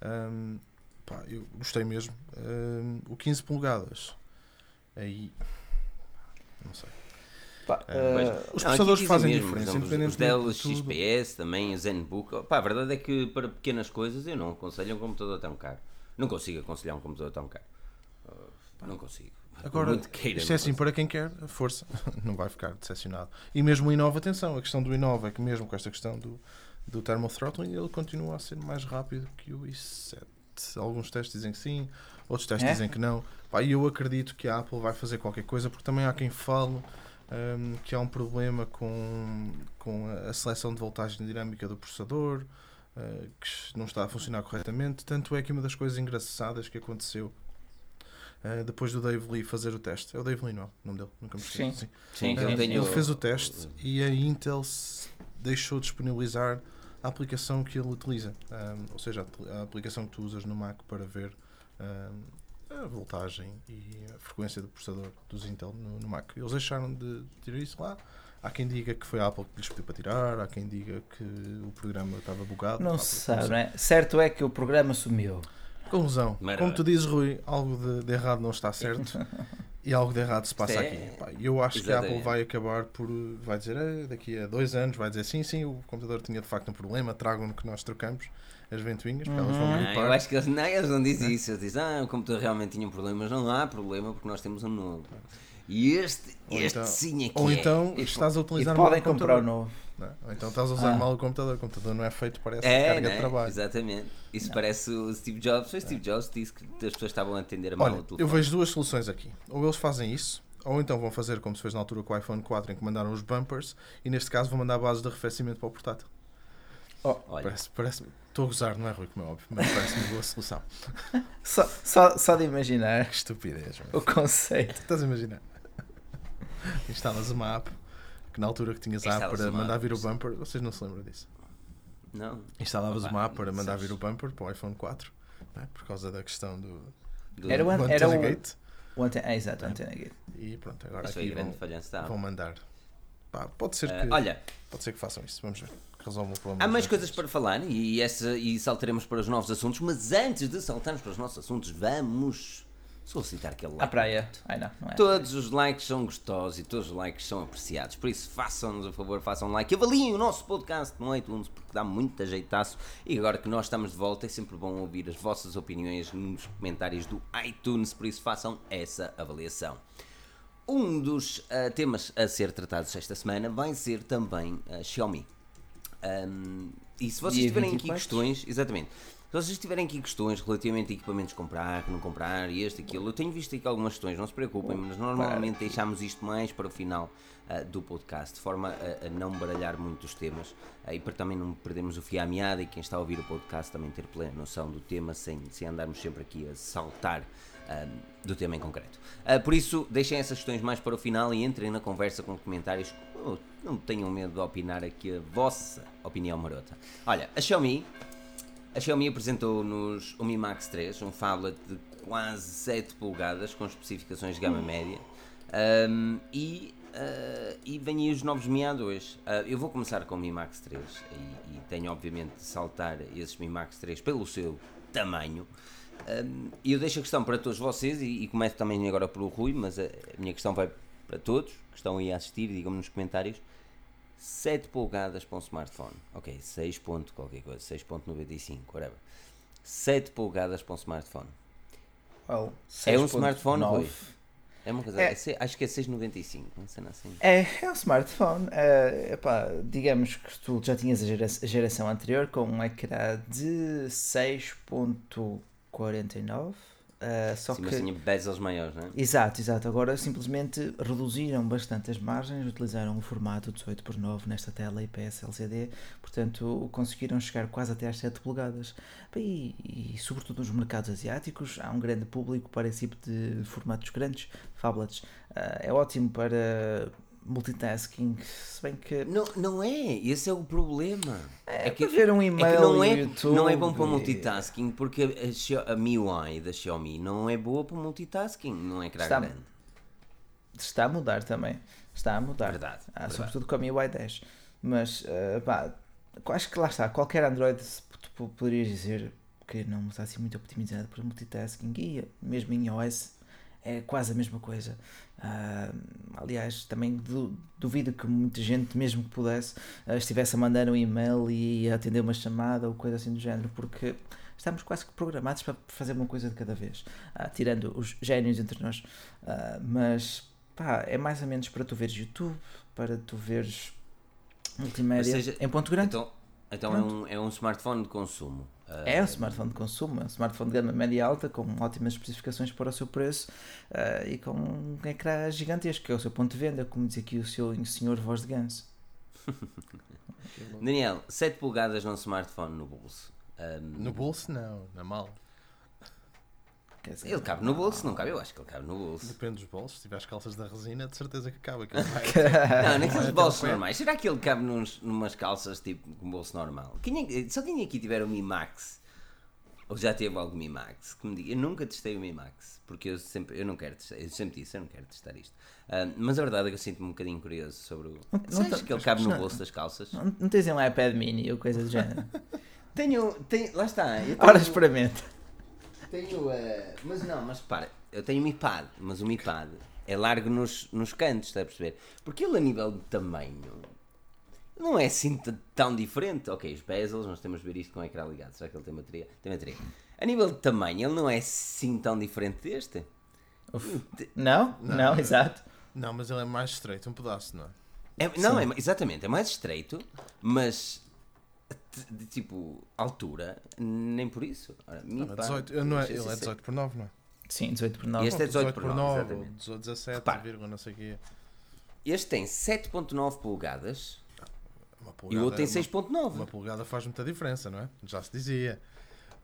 Um, pá, eu gostei mesmo. Um, o 15 polegadas, aí não sei. Pá, uh, os processadores fazem mesmo, diferença, exemplo, os Dell XPS, também o ZenBook. Pá, a verdade é que para pequenas coisas eu não aconselho um computador tão caro. Não consigo aconselhar um computador tão caro. Uh, não consigo. Agora, queira, isto é assim, para quem quer, força, (laughs) não vai ficar decepcionado. E mesmo o Inova, atenção, a questão do Inova é que mesmo com esta questão do, do thermal throttling, ele continua a ser mais rápido que o i7. Alguns testes dizem que sim, outros testes é? dizem que não. E eu acredito que a Apple vai fazer qualquer coisa, porque também há quem fale um, que há um problema com, com a seleção de voltagem dinâmica do processador, uh, que não está a funcionar corretamente. Tanto é que uma das coisas engraçadas que aconteceu Uh, depois do Dave Lee fazer o teste. É o Dave Lee, não? É? O nome dele? Nunca me esqueci. Sim, sim. Uh, ele fez o teste e a Intel deixou de disponibilizar a aplicação que ele utiliza, um, ou seja, a, aplicação que tu usas no Mac para ver um, a voltagem e a frequência do processador dos Intel no, no, Mac. Eles deixaram de tirar isso lá. Há quem diga que foi a Apple que lhes pediu para tirar, há quem diga que o programa estava bugado. Não se sabe, não é? Certo é que o programa sumiu. Conclusão. Como tu dizes, Rui, algo de, de errado não está certo. (laughs) E algo de errado se passa é... aqui. Pá, eu acho que a Apple vai acabar por. Vai dizer, eh, daqui a dois anos, vai dizer sim, sim, o computador tinha de facto um problema, tragam-no que nós trocamos as ventoinhas, porque elas vão uhum. gripar. Eu acho que eles não, eles não dizem isso. Eles dizem, ah, o computador realmente tinha um problema, mas não há problema porque nós temos um novo. E este, este então, sim é que Ou é. então estás a utilizar e podem comprar o novo. Não. Ou então estás a usar ah. mal o computador. O computador não é feito para essa é, carga de trabalho. Exatamente. Isso não. parece o Steve Jobs. O Steve Jobs disse que as pessoas estavam a atender a mal Olha, Eu vejo duas soluções aqui. Ou eles fazem isso, ou então vão fazer como se fez na altura com o iPhone 4, em que mandaram os bumpers, e neste caso vão mandar a base de arrefecimento para o portátil. Oh, parece, parece, estou a gozar, não é Rui, como é óbvio, mas parece uma boa solução. (laughs) só, só, só de imaginar que estupidez, o conceito. Estás a imaginar? Instalas uma app que na altura que tinhas a app para mandar vir o bumper, vocês não se lembram disso? Não. Instalavas uma app para mandar vir o bumper para o iPhone 4, é? por causa da questão do, do era o, era o, gate. O é, exato, é. Antena Gate. E pronto, agora aqui vão, vão mandar. Pá, pode ser uh, que olha, pode ser que façam isso. Vamos ver. Resolve o problema. Há mais coisas para falar e, essa, e saltaremos para os novos assuntos, mas antes de saltarmos para os nossos assuntos, vamos solicitar aquele like. À praia. Ai, não, não é todos os likes são gostosos e todos os likes são apreciados. Por isso, façam-nos a favor, façam um like. Avaliem o nosso podcast no iTunes porque dá muito ajeitaço. E agora que nós estamos de volta, é sempre bom ouvir as vossas opiniões nos comentários do iTunes. Por isso, façam essa avaliação. Um dos uh, temas a ser tratados esta semana vai ser também a Xiaomi. Um, e se vocês tiverem aqui questões, exatamente. Se vocês tiverem aqui questões relativamente a equipamentos comprar, não comprar, este, aquilo, eu tenho visto aqui algumas questões, não se preocupem, mas normalmente deixamos isto mais para o final uh, do podcast, de forma a, a, não baralhar muito os temas uh, e para também não perdermos o fio à meada e quem está a ouvir o podcast também ter plena noção do tema sem, sem andarmos sempre aqui a saltar um, do tema em concreto. Uh, por isso, deixem essas questões mais para o final e entrem na conversa com comentários. Oh, não tenham medo de opinar aqui a vossa opinião marota. Olha, a Xiaomi, a Xiaomi apresentou-nos o Mi Max 3, um phablet de quase 7 polegadas com especificações de gama média. Um, e, uh, e vêm aí os novos Mi A2. Uh, eu vou começar com o Mi Max 3 e, e tenho obviamente de saltar esses Mi Max 3 pelo seu tamanho. Um, e eu deixo a questão para todos vocês e, e começo também agora pelo Rui, mas a, a, minha questão vai para todos que estão aí a assistir, digam-me nos comentários. 7 polegadas para um smartphone, ok, 6 ponto qualquer coisa, 6.95, whatever. 7 polegadas para um smartphone. Well, é um smartphone, Rui? É uma coisa, é, é, acho que é 6,95, não sei assim. É, é um smartphone. É, epá, digamos que tu já tinhas a geração anterior com um ecrã de 6.49 Uh, só Sim, que... mas tinha bezels maiores, não é? Exato, exato. Agora simplesmente reduziram bastante as margens, utilizaram o formato 18 por 9 nesta tela IPS LCD, portanto conseguiram chegar quase até às 7 polegadas. E, e, sobretudo nos mercados asiáticos há um grande público para esse tipo de formatos grandes, phablets. Uh, é ótimo para multitasking, se bem que. Não, não é, esse é o problema. É, é que ver um e-mail é que não, é, YouTube não é bom para multitasking porque a, a MIUI da Xiaomi não é boa para multitasking, não é que está, grande. Está a mudar também. Está a mudar. Verdade, ah, verdade. Sobretudo com a MIUI 10. Mas, uh, pá, acho que lá está. Qualquer Android poderias dizer que não está assim muito optimizado para multitasking e mesmo em iOS é quase a mesma coisa. Uh, aliás, também du duvido que muita gente, mesmo que pudesse, uh, estivesse a mandar um e-mail e a atender uma chamada ou coisa assim do género, porque estamos quase que programados para fazer uma coisa de cada vez, uh, tirando os génios entre nós. mas pá, é mais ou menos para tu veres YouTube, para tu veres multimédia seja, em ponto grande. Então, então é, um, é um smartphone de consumo. É um smartphone de consumo, é um smartphone de gama média alta com ótimas especificações para o seu preço uh, e com um ecrã gigantesco, que é o seu ponto de venda, como diz aqui o seu senhor voz de ganso. (laughs) Daniel, 7 polegadas num smartphone no bolso. Um... No bolso não, na mala. Dizer, ele cabe no bolso, não cabe? Eu acho que ele cabe no bolso. Depende dos bolsos. Se tiver as calças da resina, de certeza que cabe. (laughs) não, naqueles bolsos normais. Será que ele cabe nos, numas calças tipo com bolso normal? Quem é, só quem aqui tiver o Mi Max ou já teve algum Mi Max que me diga. Eu nunca testei o Mi Max porque eu sempre eu não quero testar. Eu sempre disse, eu não quero testar isto. Uh, mas a verdade é que eu sinto-me um bocadinho curioso sobre o. Não, não que ele cabe no bolso das calças? Não, não tens um iPad mini ou coisa do género? (laughs) tenho, tenho. Lá está. Tenho, Ora, experimenta. Tenho. Uh, mas não, mas para, eu tenho um iPad, mas o um iPad é largo nos, nos cantos, está a perceber? Porque ele a nível de tamanho não é assim tão diferente. Ok, os bezels, nós temos de ver isto com o ecrã ligado. Será que ele tem bateria? Tem bateria. A nível de tamanho, ele não é assim tão diferente deste. Não? não? Não, exato. Não, mas ele é mais estreito, um pedaço, não é? é não, é, exatamente, é mais estreito, mas de tipo altura, nem por isso. Ora, não, pá, 18, não é, ele é 18 por 9, não é? Sim, 18 por 9. Este é 18, por 9, 9 18, 17, vírgula, não sei o quê. Este tem 7.9 polegadas e o outro tem 6.9. Uma polegada faz muita diferença, não é? Já se dizia.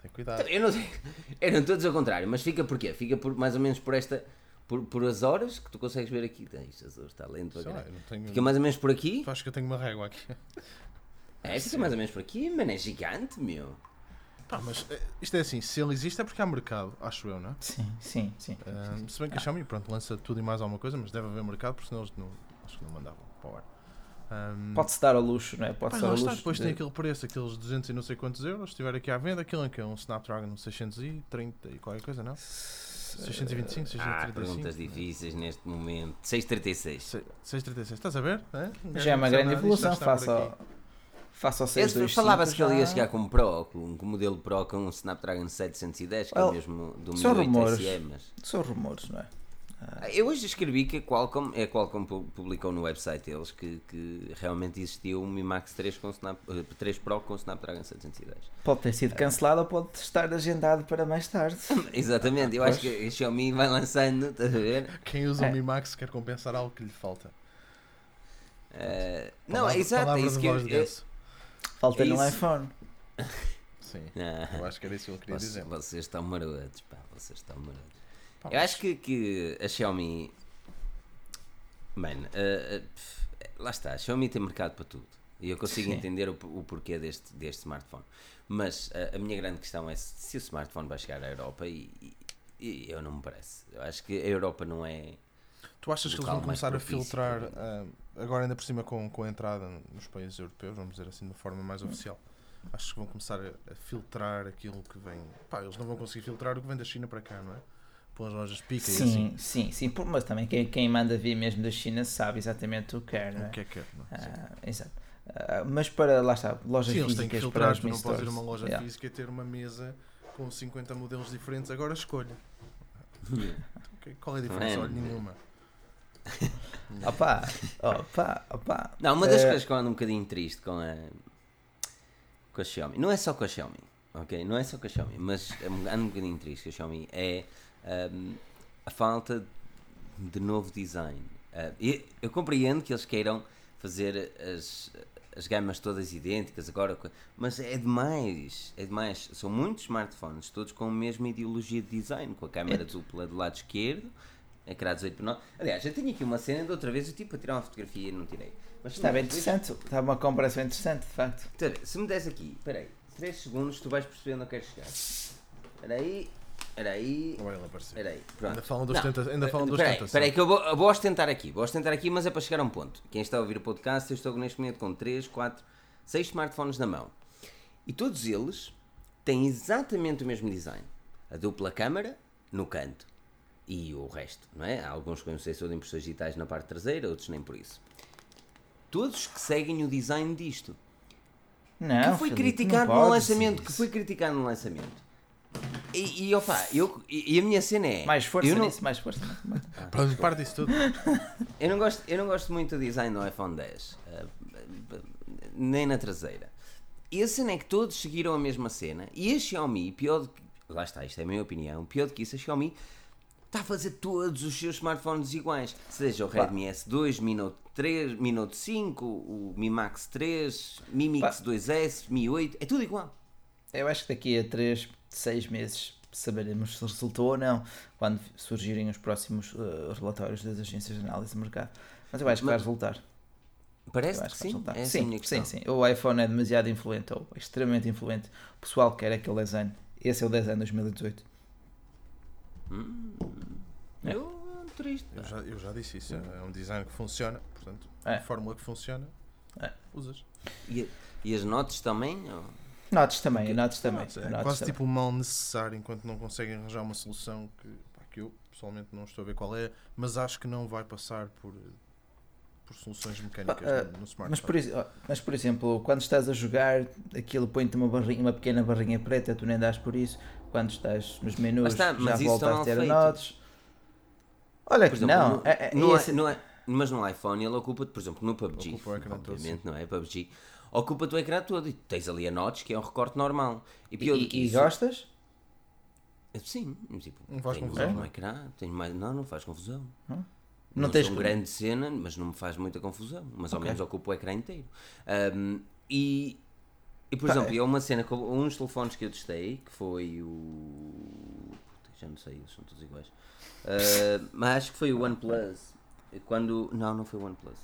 Tem cuidado. Eu não, (laughs) eu não estou a dizer o contrário, mas fica por quê? Fica por, mais ou menos por esta... Por, por as horas que tu consegues ver aqui. Jesus, está lento. Tenho... Fica mais ou menos por aqui. Tu acho que eu tenho uma régua aqui. É, fica mais ou menos por aqui, mano, é gigante, meu. Pá, mas eh, isto é assim, se ele existe é porque há mercado, acho eu, não é? Sim, sim, sim. Uh, se bem que a Xiaomi, pronto, lança tudo e mais alguma coisa, mas deve haver mercado, porque senão eles não, acho que não mandavam para o ar. Um, Pode-se dar ao luxo, não é? Pode-se dar ao luxo. Depois de... tem aquele preço, aqueles 200 e não sei quantos euros, se estiver aqui à venda, aquilo é que é um Snapdragon 630 e qualquer coisa, não? 625, 635. Ah, perguntas difíceis neste momento. 636. 636, estás a ver? É? Já é uma grande evolução face ao, face ao 625. Falava-se que ele ia chegar com um Pro, com um modelo Pro com um Snapdragon 710, que well, é o mesmo do 1080 SE, mas... São rumores, não é? Ah, eu hoje escrevi que a Qualcomm, é a Qualcomm publicou no website deles que, que realmente existiu um Mi Max 3, com Snap, 3 eh, Pro com Snapdragon 710. Pode ter sido cancelado ou pode estar agendado para mais tarde. (laughs) Exatamente, eu acho que a Xiaomi vai lançando, estás a ver? Quem usa é. o Mi Max quer compensar algo que lhe falta. Uh, não, é exato, é isso que eu, eu, Falta-lhe um iPhone. (laughs) Sim, eu acho que era isso que eu queria vocês, dizer. Vocês estão marotos, pá, vocês estão marotos. eu acho que, que a Xiaomi. Mano, uh, uh, lá está, a Xiaomi tem mercado para tudo. E eu consigo Sim. entender o, o, porquê deste, deste smartphone. Mas uh, a minha grande questão é se, se, o smartphone vai chegar à Europa e, e, e, eu não me parece. Eu acho que a Europa não é. Tu achas que eles vão começar a filtrar, agora ainda por cima com, com a entrada nos países europeus, vamos dizer assim, de uma forma mais oficial? Acho que vão começar a, a filtrar aquilo que vem. Pá, eles não vão conseguir filtrar o que vem da China para cá, não é? pelas lojas pica sim, assim. Sim, sim, mas também quem, quem manda vir mesmo da China sabe exatamente o que quer, não é? O que é que quer, não é? Ah, exato. Uh, mas para, lá está, lojas sim, físicas que filtrar, para as tu não podes ir a uma loja yeah. física e ter uma mesa com 50 modelos diferentes, agora escolha. (laughs) Qual é a diferença? Olha, nenhuma. (laughs) opa, opa, opa. Não, uma das uh, coisas que eu ando um bocadinho triste com a, com a Xiaomi, não é só com a Xiaomi, ok? Não é só com a Xiaomi, mas ando um bocadinho triste com a Xiaomi é um, a falta de novo design. Uh, eu compreendo que eles queiram fazer as, as gamas todas idênticas agora, mas é demais, é demais. São muitos smartphones, todos com a mesma ideologia de design, com a câmera é. dupla do lado esquerdo, ecrã 18 por 9. Aliás, eu tenho aqui uma cena de outra vez, eu tipo a tirar uma fotografia e não tirei. Mas está bem interessante, está uma comparação interessante, de facto. Então, se me des aqui, espera aí, 3 segundos, tu vais perceber onde eu quero chegar. Espera aí. Espera aí. Ou ele apareceu. Aí. Ainda falam dos, tenta, ainda falam dos peraí, Espera aí, que eu vou, eu vou ostentar aqui. Vou ostentar aqui, mas é para chegar a um ponto. Quem está a ouvir o podcast, eu estou neste momento com 3, 4, 6 smartphones na mão. E todos eles têm exatamente o mesmo design. A dupla câmara no canto. E o resto, não é? Há alguns com sensor de impressões digitais na parte traseira, outros nem por isso. Todos que seguem o design disto. Não, que foi Felipe, criticado no lançamento. Que foi criticado no lançamento. E, e opa, eu, e, a minha cena é. Mais força não, nisso, mais força. (laughs) Para parte disso tudo. (laughs) eu, não gosto, eu não gosto muito do design do iPhone 10, uh, eh, nem na traseira. E a cena é que todos seguiram a mesma cena. E a Xiaomi, pior do que. Lá está, isto é a minha opinião. Pior do que isso, a Xiaomi está a fazer todos os seus smartphones iguais. Seja o Redmi S2, Mi Note 3, Mi Note 5, o Mi Max 3, Mi Mix 2S, Mi 8, é tudo igual. Eu acho que daqui a 3, 6 meses saberemos se resultou ou não, quando surgirem os próximos uh, relatórios das agências de análise de mercado. Mas eu acho que Mas, vai resultar. Parece que, que sim. É sim, sim, sim. O iPhone é demasiado influente, ou extremamente influente. O pessoal quer aquele design. Esse é o design 2018. Hum, é. Eu triste. Eu já, eu já disse isso. É um design que funciona, portanto, é. a fórmula que funciona, é. usas. E, e as notas também? Ou? Notes também, notes também. Notes, é quase também. tipo o mal necessário enquanto não conseguem arranjar uma solução que, pá, que eu pessoalmente não estou a ver qual é, mas acho que não vai passar por, por soluções mecânicas uh, no, no smartphone. Mas por, mas por exemplo, quando estás a jogar, aquilo põe-te uma, barrinha, uma pequena barrinha preta, tu nem dás por isso. Quando estás nos menus, está, já voltas a ter notes. Olha que exemplo, não. No, é, é, no, no, é, mas no iPhone ele ocupa, por exemplo, no PUBG, obviamente, não é? PUBG ocupa-te o ecrã todo e tens ali a notes, que é um recorte normal. E, pior e, e gostas? Sim, tipo, não faz confusão. no ecrã, tenho mais, não, não faz confusão. Não, não, não tens uma grande cena, mas não me faz muita confusão. Mas okay. ao menos ocupa o ecrã inteiro. Um, e, e por Pá, exemplo, é uma cena com uns telefones que eu testei, que foi o. Já não sei, eles são todos iguais. Uh, mas acho que foi o OnePlus. Quando. Não, não foi o OnePlus.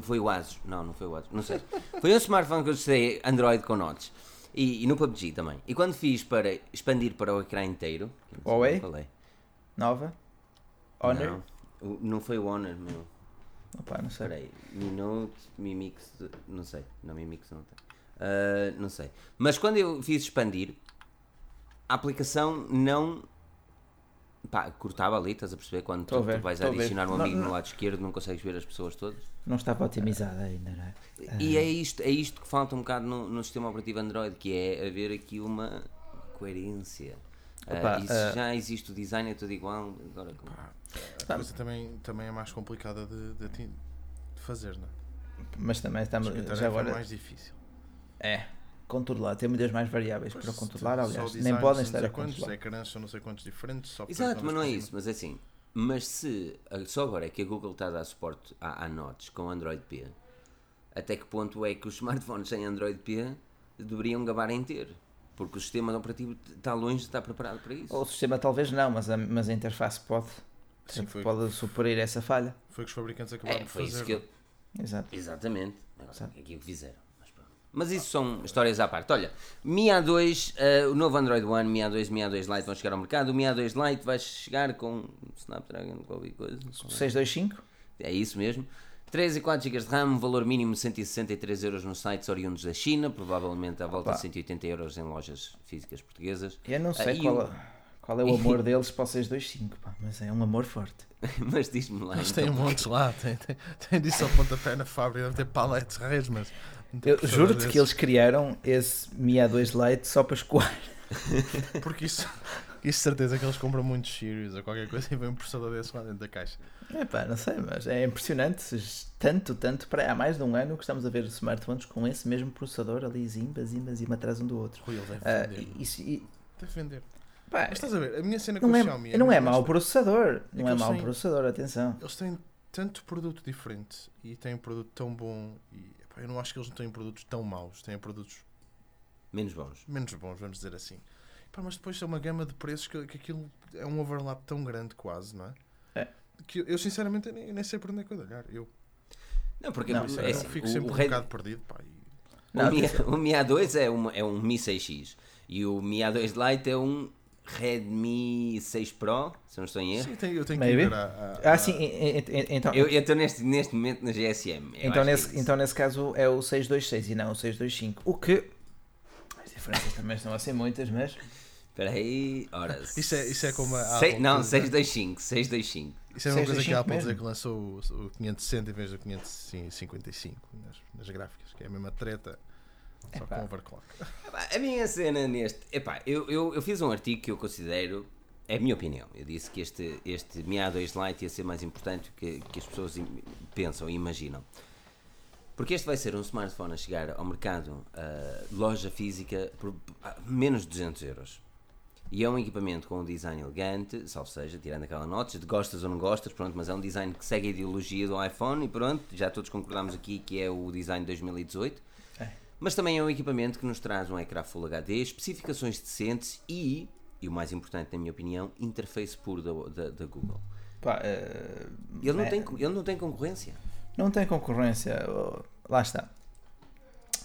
Foi o Asus. Não, não foi o Asus. Não sei. Foi um smartphone que eu testei Android com notes. E, e, no PUBG também. E quando fiz para expandir para o ecrã inteiro. Huawei? Nova? Honor? Não, não foi o Honor, meu. Opa, não sei. Espera aí. Mi Note, Mi Mix. Não sei. Não, Mi Mix não tem. Uh, não sei. Mas quando eu fiz expandir, a aplicação não Pá, cortava ali, estás a perceber? Quando tu, tu, vais adicionar um amigo não, no lado esquerdo, não consegues ver as pessoas todas. Não estava otimizada ainda, não é? E é isto, é isto que falta um bocado no, no sistema operativo Android, que é haver aqui uma coerência. Opa, uh, isso uh, já existe o design, é tudo igual. Agora, como... a coisa também, também é mais complicada de, de, de fazer, não é? Mas também estamos. Já agora... é mais difícil. É, controlar, tem muitas mais variáveis pois para controlar, aliás, nem podem estar a quantos, controlar. Ecrãs são não sei quantos diferentes. Exato, mas não é isso, mas é assim, mas se, só agora é que a Google está a dar suporte à, à Notes com Android P, até que ponto é que os (laughs) smartphones sem Android P deveriam gabar em ter? porque o sistema operativo está longe de estar preparado para isso. O sistema talvez não, mas a, mas a interface pode. Sim, foi, pode suprir essa falha. Foi que os fabricantes acabaram é, de fazer. Eu... Exato. Exatamente. Agora, é aquilo que fizeram. Mas isso são histórias à parte. Olha, Mi A2, uh, o novo Android One, Mi A2 Mi A2 Lite vão chegar ao mercado. O Mi A2 Lite vai chegar com Snapdragon, qualquer coisa. 625? É isso mesmo. 3 e 4 GB de RAM, valor mínimo 163 euros nos sites oriundos da China, provavelmente à volta Opa. de 180 euros em lojas físicas portuguas. Eu não sei uh, qual, o... qual, é o amor deles para o 625, pá, mas é um amor forte. (laughs) mas diz-me lá. Eles então, têm montes lá, tem, tem, tem disso ao pontapé na fábrica, deve ter paletes reis, mas. Eu juro-te que eles criaram esse Mi A2 Lite só para escoar. (laughs) Porque isso, isso certeza que eles compram muitos Sirius ou qualquer coisa e vem um processador desse lá dentro da caixa. É pá, não sei, mas é impressionante. Tanto, tanto, para há mais de um ano que estamos a ver smartphones com esse mesmo processador ali, zimba, zimba, zimba atrás um do outro. Rui, ele deve vender. Uh, isso, e... Deve vender. Pá, mas estás a ver, a minha cena com não o é, Xiaomi... Não é mau processador, é não é mau têm, processador, atenção. Eles têm tanto produto diferente e têm produto tão bom e eu não acho que eles não têm produtos tão maus, têm produtos... Menos bons. Menos bons, vamos dizer assim. Epá, mas depois é uma gama de preços que, que aquilo é um overlap ttão grande quase, não é? É. Que eu, eu sinceramente nem, nem sei por onde é que eu olhar. Eu, não, porque não, é assim, fico sempre o, o um Red... bocado perdido. Pá, e... não, o, Mi, (laughs) o Mi A2 é um, é um Mi 6X e o Mi A2 Lite é um Redmi 6 Pro, se não estou em erro. Sim, eu tenho Maybe. que ver a, a, Ah, sim, então... Eu estou neste, neste momento na GSM. Então nesse, é então nesse caso é o 626 e não o 625. O que... As diferenças também estão a ser muitas, mas... Espera aí, ora... Isso é, isso é como a... Sei, não, 625, 625. Isso é uma coisa que a Apple dizer que lançou o, o 560 em vez do 555 nas, nas gráficas, que é a mesma treta só epá. com overclock. A minha cena neste. Epá, eu, eu, eu fiz um artigo que eu considero. É a minha opinião. Eu disse que este, este Mi A2 Lite ia ser mais importante do que, que as pessoas pensam e imaginam. Porque este vai ser um smartphone a chegar ao mercado, uh, loja física, por menos de 200 euros. E é um equipamento com um design elegante, salvo seja, tirando aquela nota de gostas ou não gostas, pronto, mas é um design que segue a ideologia do iPhone e pronto, já todos concordamos aqui que é o design de 2018. Mas também é um equipamento que nos traz um ecrã Full HD, especificações decentes e, e o mais importante na minha opinião, interface puro da, da, da Google. Pá, uh, ele, não é, tem, ele não tem concorrência. Não tem concorrência, lá está.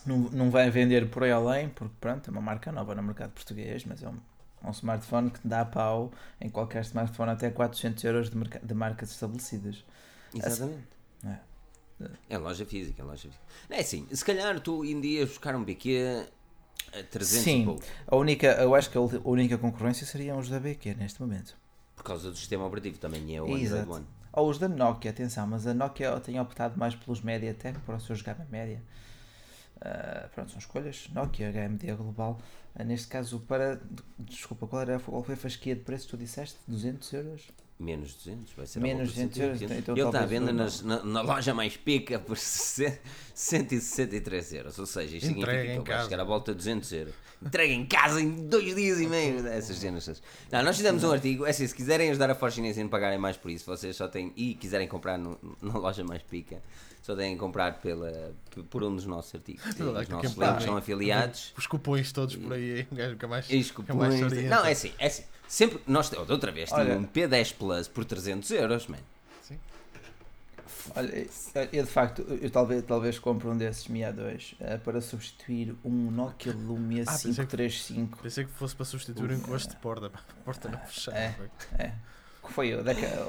Não, não vai vender por aí além, porque pronto, é uma marca nova no mercado português, mas é um, um smartphone que dá pau em qualquer smartphone até 400 euros de, marca, de marcas estabelecidas. Exatamente. É. Loja física, é loja física. É assim, se calhar tu ainda ias buscar um BQ a 300 Sim, e pouco. A única, eu acho que a única concorrência seriam os da BQ neste momento. Por causa do sistema operativo também é o Android Exato. One. Ou os da Nokia, atenção, mas a Nokia tem optado mais pelos MediaTek para o seu gama média. Uh, pronto, são escolhas. Nokia, HMD Global. Uh, neste caso, para. Desculpa, qual, era, qual foi a fasquia de preço que tu disseste? 200 euros? Menos 200, vai ser Menos 200 euros. Então, Ele está à venda nas, na, na, loja mais pica por (laughs) 163 euros. Ou seja, isto Entrega significa que vai chegar à volta de 200 euros. Entrega em casa em dois dias e meio. (laughs) Essas cenas. Não, nós fizemos um artigo. É assim, se quiserem ajudar a Forge e não pagarem mais por isso, vocês só têm. E quiserem comprar no, na loja mais pica, só têm que comprar pela, por um dos nossos artigos. Os nossos links são afiliados. Os cupons todos por aí. Um gajo mais. E os cupons. Não, é assim, é assim. Sempre, nós, outra vez, tinha um P10 Plus por 300 euros, man. Sim. Olha, eu de facto, eu talvez, talvez compre um desses Mi A2 uh, para substituir um Nokia Lumia ah, 535. Pensei que fosse para substituir um encosto de porta, porta não fechada. É, é. Foi,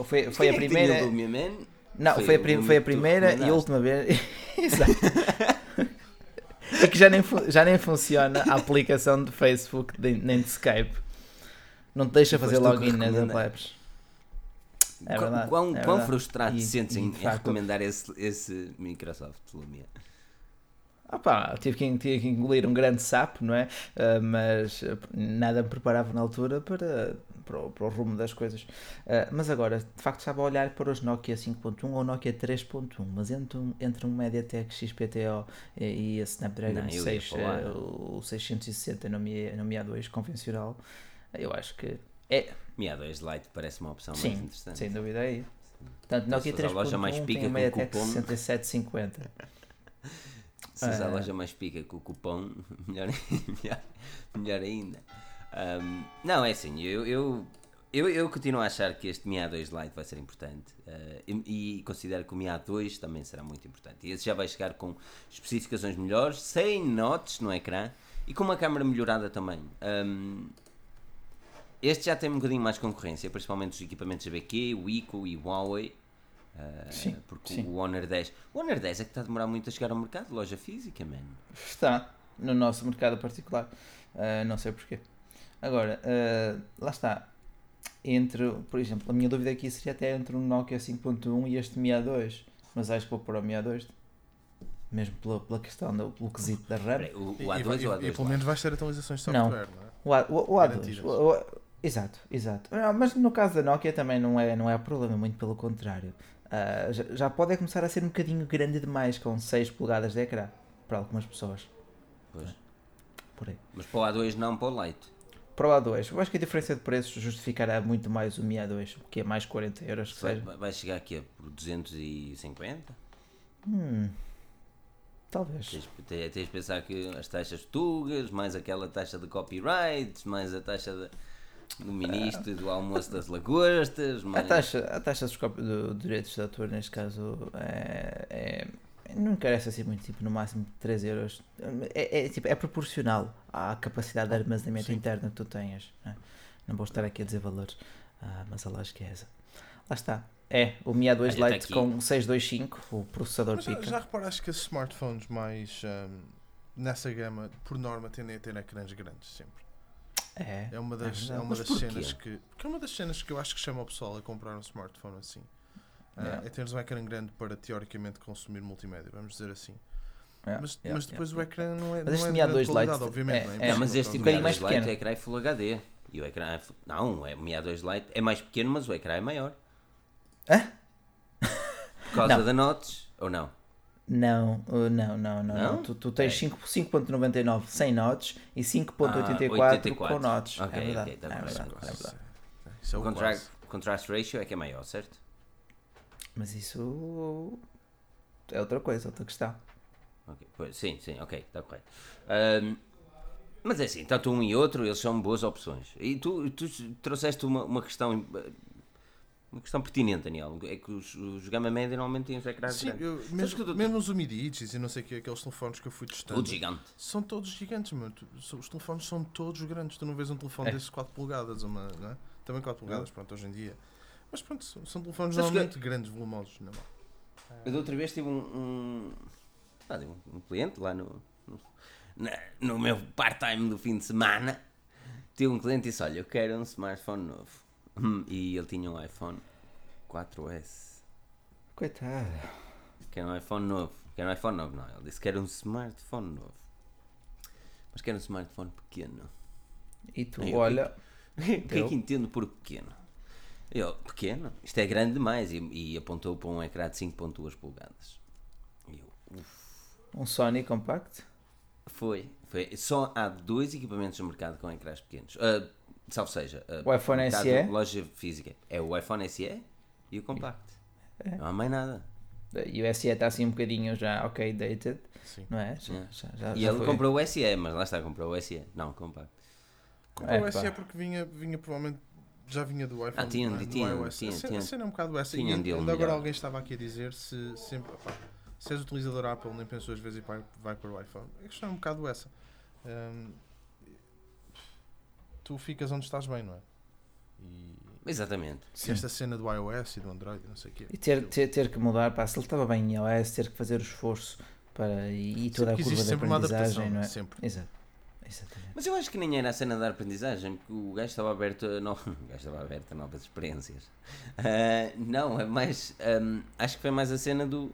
foi, foi a primeira. Lumia, man? Não, foi, foi, a, prim, foi a primeira e última vez. (laughs) Exato. (laughs) é que já nem, já nem funciona a aplicação de Facebook nem de Skype não te deixa fazer login nas apps. É verdade. Quão, é quão frustrado te sentes em, facto, recomendar esse, esse Microsoft Lumia? Opa, tive que, tive que engolir um grande sapo, não é? Uh, mas nada me preparava na altura para, para, o, para o rumo das coisas. Uh, mas agora, de facto, estava a olhar para os Nokia 5.1 ou Nokia 3.1, mas entre um, entre um MediaTek XPTO e, e a Snapdragon não, 6, uh, o 660 no Mi, no Mi A2 convencional, eu acho que é. Mi A2 Lite parece uma opção Sim, mais interessante. Sem dúvida aí. Portanto, Nokia 3.1 loja mais pica tem uma MediaTek 6750. (laughs) Se usar a loja mais pica com o cupom, (laughs) melhor, melhor, melhor ainda. Um, não, é assim, eu, eu, eu, eu, continuo a achar que este Mi A2 Lite vai ser importante uh, e, e, considero que o Mi A2 também será muito importante. E esse já vai chegar com especificações melhores, sem notes no ecrã e com uma câmera melhorada também. Um, este já tem um bocadinho mais concorrência, principalmente os equipamentos ABQ, o ICO e o Huawei. Uh, sim, porque sim. o Honor 10 o Honor 10 é que está a demorar muito a chegar ao mercado, loja física, mano. Está, no nosso mercado particular. Uh, não sei porquê. Agora, uh, lá está. Entre, por exemplo, a minha dúvida aqui seria até entre um Nokia 5.1 e este Mi A2. Mas acho que vou pôr o Mi A2 mesmo pela, pela questão do pelo quesito da RAM. O, o A2 e, ou o A2? E, pelo menos vais ter atualizações de software, não, não é? O, A, o, o A2. O, exato, exato. Não, mas no caso da Nokia também não é, não é problema, muito pelo contrário. Uh, já, já pode começar a ser um bocadinho grande demais com 6 polegadas de ecrã para algumas pessoas. Pois. Por aí. Mas para o A2 não para o Lite. Para o A2, eu acho que a diferença de preços justificará muito mais o Mi A2, que é mais 40 euros. Que vai, vai chegar aqui a por 250? Hum, talvez. Tens, tens, tens de pensar que as taxas tugas, mais aquela taxa de copyright, mais a taxa de do ministro do almoço das lagostas. Mas... A taxa, a taxa dos do, direitos de autor, neste caso, é, é, não encarece assim muito, tipo, no máximo 3 euros. É, é, tipo, é proporcional à capacidade de armazenamento Sim. interno que tu tenhas. Né? Não vou estar aqui a dizer valores, ah, mas a lógica é essa. Lá está. É, o Mi A2 Olha, Lite com 625, o processador mas pica. Já, já reparaste que os smartphones mais um, nessa gama, por norma, tendem a ter ecrãs grandes sempre? É, é uma das, é, é uma das cenas que. Porque é uma das cenas que eu acho que chama o pessoal a comprar um smartphone assim. Yeah. Uh, é teres um ecrã grande para teoricamente consumir multimédia, vamos dizer assim. Yeah, mas, yeah, mas depois o ecrã não é, mas não é grande qualidade, Lite obviamente. É, é, é mas este tipo de mais Lite, o ecrã é Full HD. E o ecrã é, Não, é, o Mi A2 Lite é mais pequeno, mas o ecrã é maior. Hã? Por causa não. da notes, ou não? Não, uh, não, não, não. não? Tu, tu tens é. 5.99 sem notes e 5.84 ah, com notes. Okay, é verdade. Okay, tá é verdade, é verdade. É o contrast, contrast ratio é que é maior, certo? Mas isso é outra coisa, outra questão. Okay, pois, sim, sim, ok, está correto. Um, mas é assim, tanto um e outro, eles são boas opções. E tu, tu trouxeste uma, uma questão uma questão pertinente, Daniel. É que os, os gama média normalmente têm os ecrãs Sim, eu, mesmo, tu... mesmo os Umidites e não sei o que, aqueles telefones que eu fui testando. Tudo gigante. São todos gigantes, mano. Os telefones são todos grandes. Tu não vês um telefone é. desses 4 polegadas, uma, não é? Também 4 polegadas, pronto, hoje em dia. Mas pronto, são telefones normalmente que... grandes, volumosos. Não é? Eu da outra vez tive um, um, ah, um cliente lá no, no, no meu part-time do fim de semana. Tive um cliente e disse: Olha, eu quero um smartphone novo. Hum, e ele tinha um iPhone 4S. Coitado. Que era um iPhone novo. Que era um iPhone novo, não. Ele disse que era um smartphone novo. Mas que era um smartphone pequeno. E tu, eu, olha. O que é que entendo por pequeno? Eu, pequeno? Isto é grande demais. E, e apontou para um ecrã de 5.2 polegadas. Eu, um Sony Compact? Foi, foi. Só há dois equipamentos no mercado com ecrãs pequenos. Uh, salvo seja, uh, o iPhone SE? Loja física. É o iPhone SE e o Compact. É. Não há mais nada. E o SE está assim um bocadinho já ok dated, Sim. não é? Já, já, já, e ele foi. comprou o SE, mas lá está, comprou o SE, não o Compact. Comprou é, o SE porque vinha, vinha provavelmente já vinha do iPhone. Ah, tinha, do, tinha, iOS. tinha, a, cena é um bocado essa. Tinha e ainda agora alguém estava aqui a dizer se sempre. se és utilizador Apple, nem pensou às vezes e vai, vai para o iPhone. A questão é um bocado essa. Um, tu ficas onde estás bem, não é? E Exatamente. Sim. Esta cena do iOS e do Android, não sei o quê. E ter, ter, ter que mudar, pá, se ele estava bem em iOS, ter que fazer o esforço para, e, e toda a curva de aprendizagem, não é? Sempre. Exato. Exatamente. Mas eu acho que nem era a cena da aprendizagem, que o gajo estava aberto a, no... (laughs) o gajo estava aberto a novas experiências. Uh, não, é mais. Um, acho que foi mais a cena do.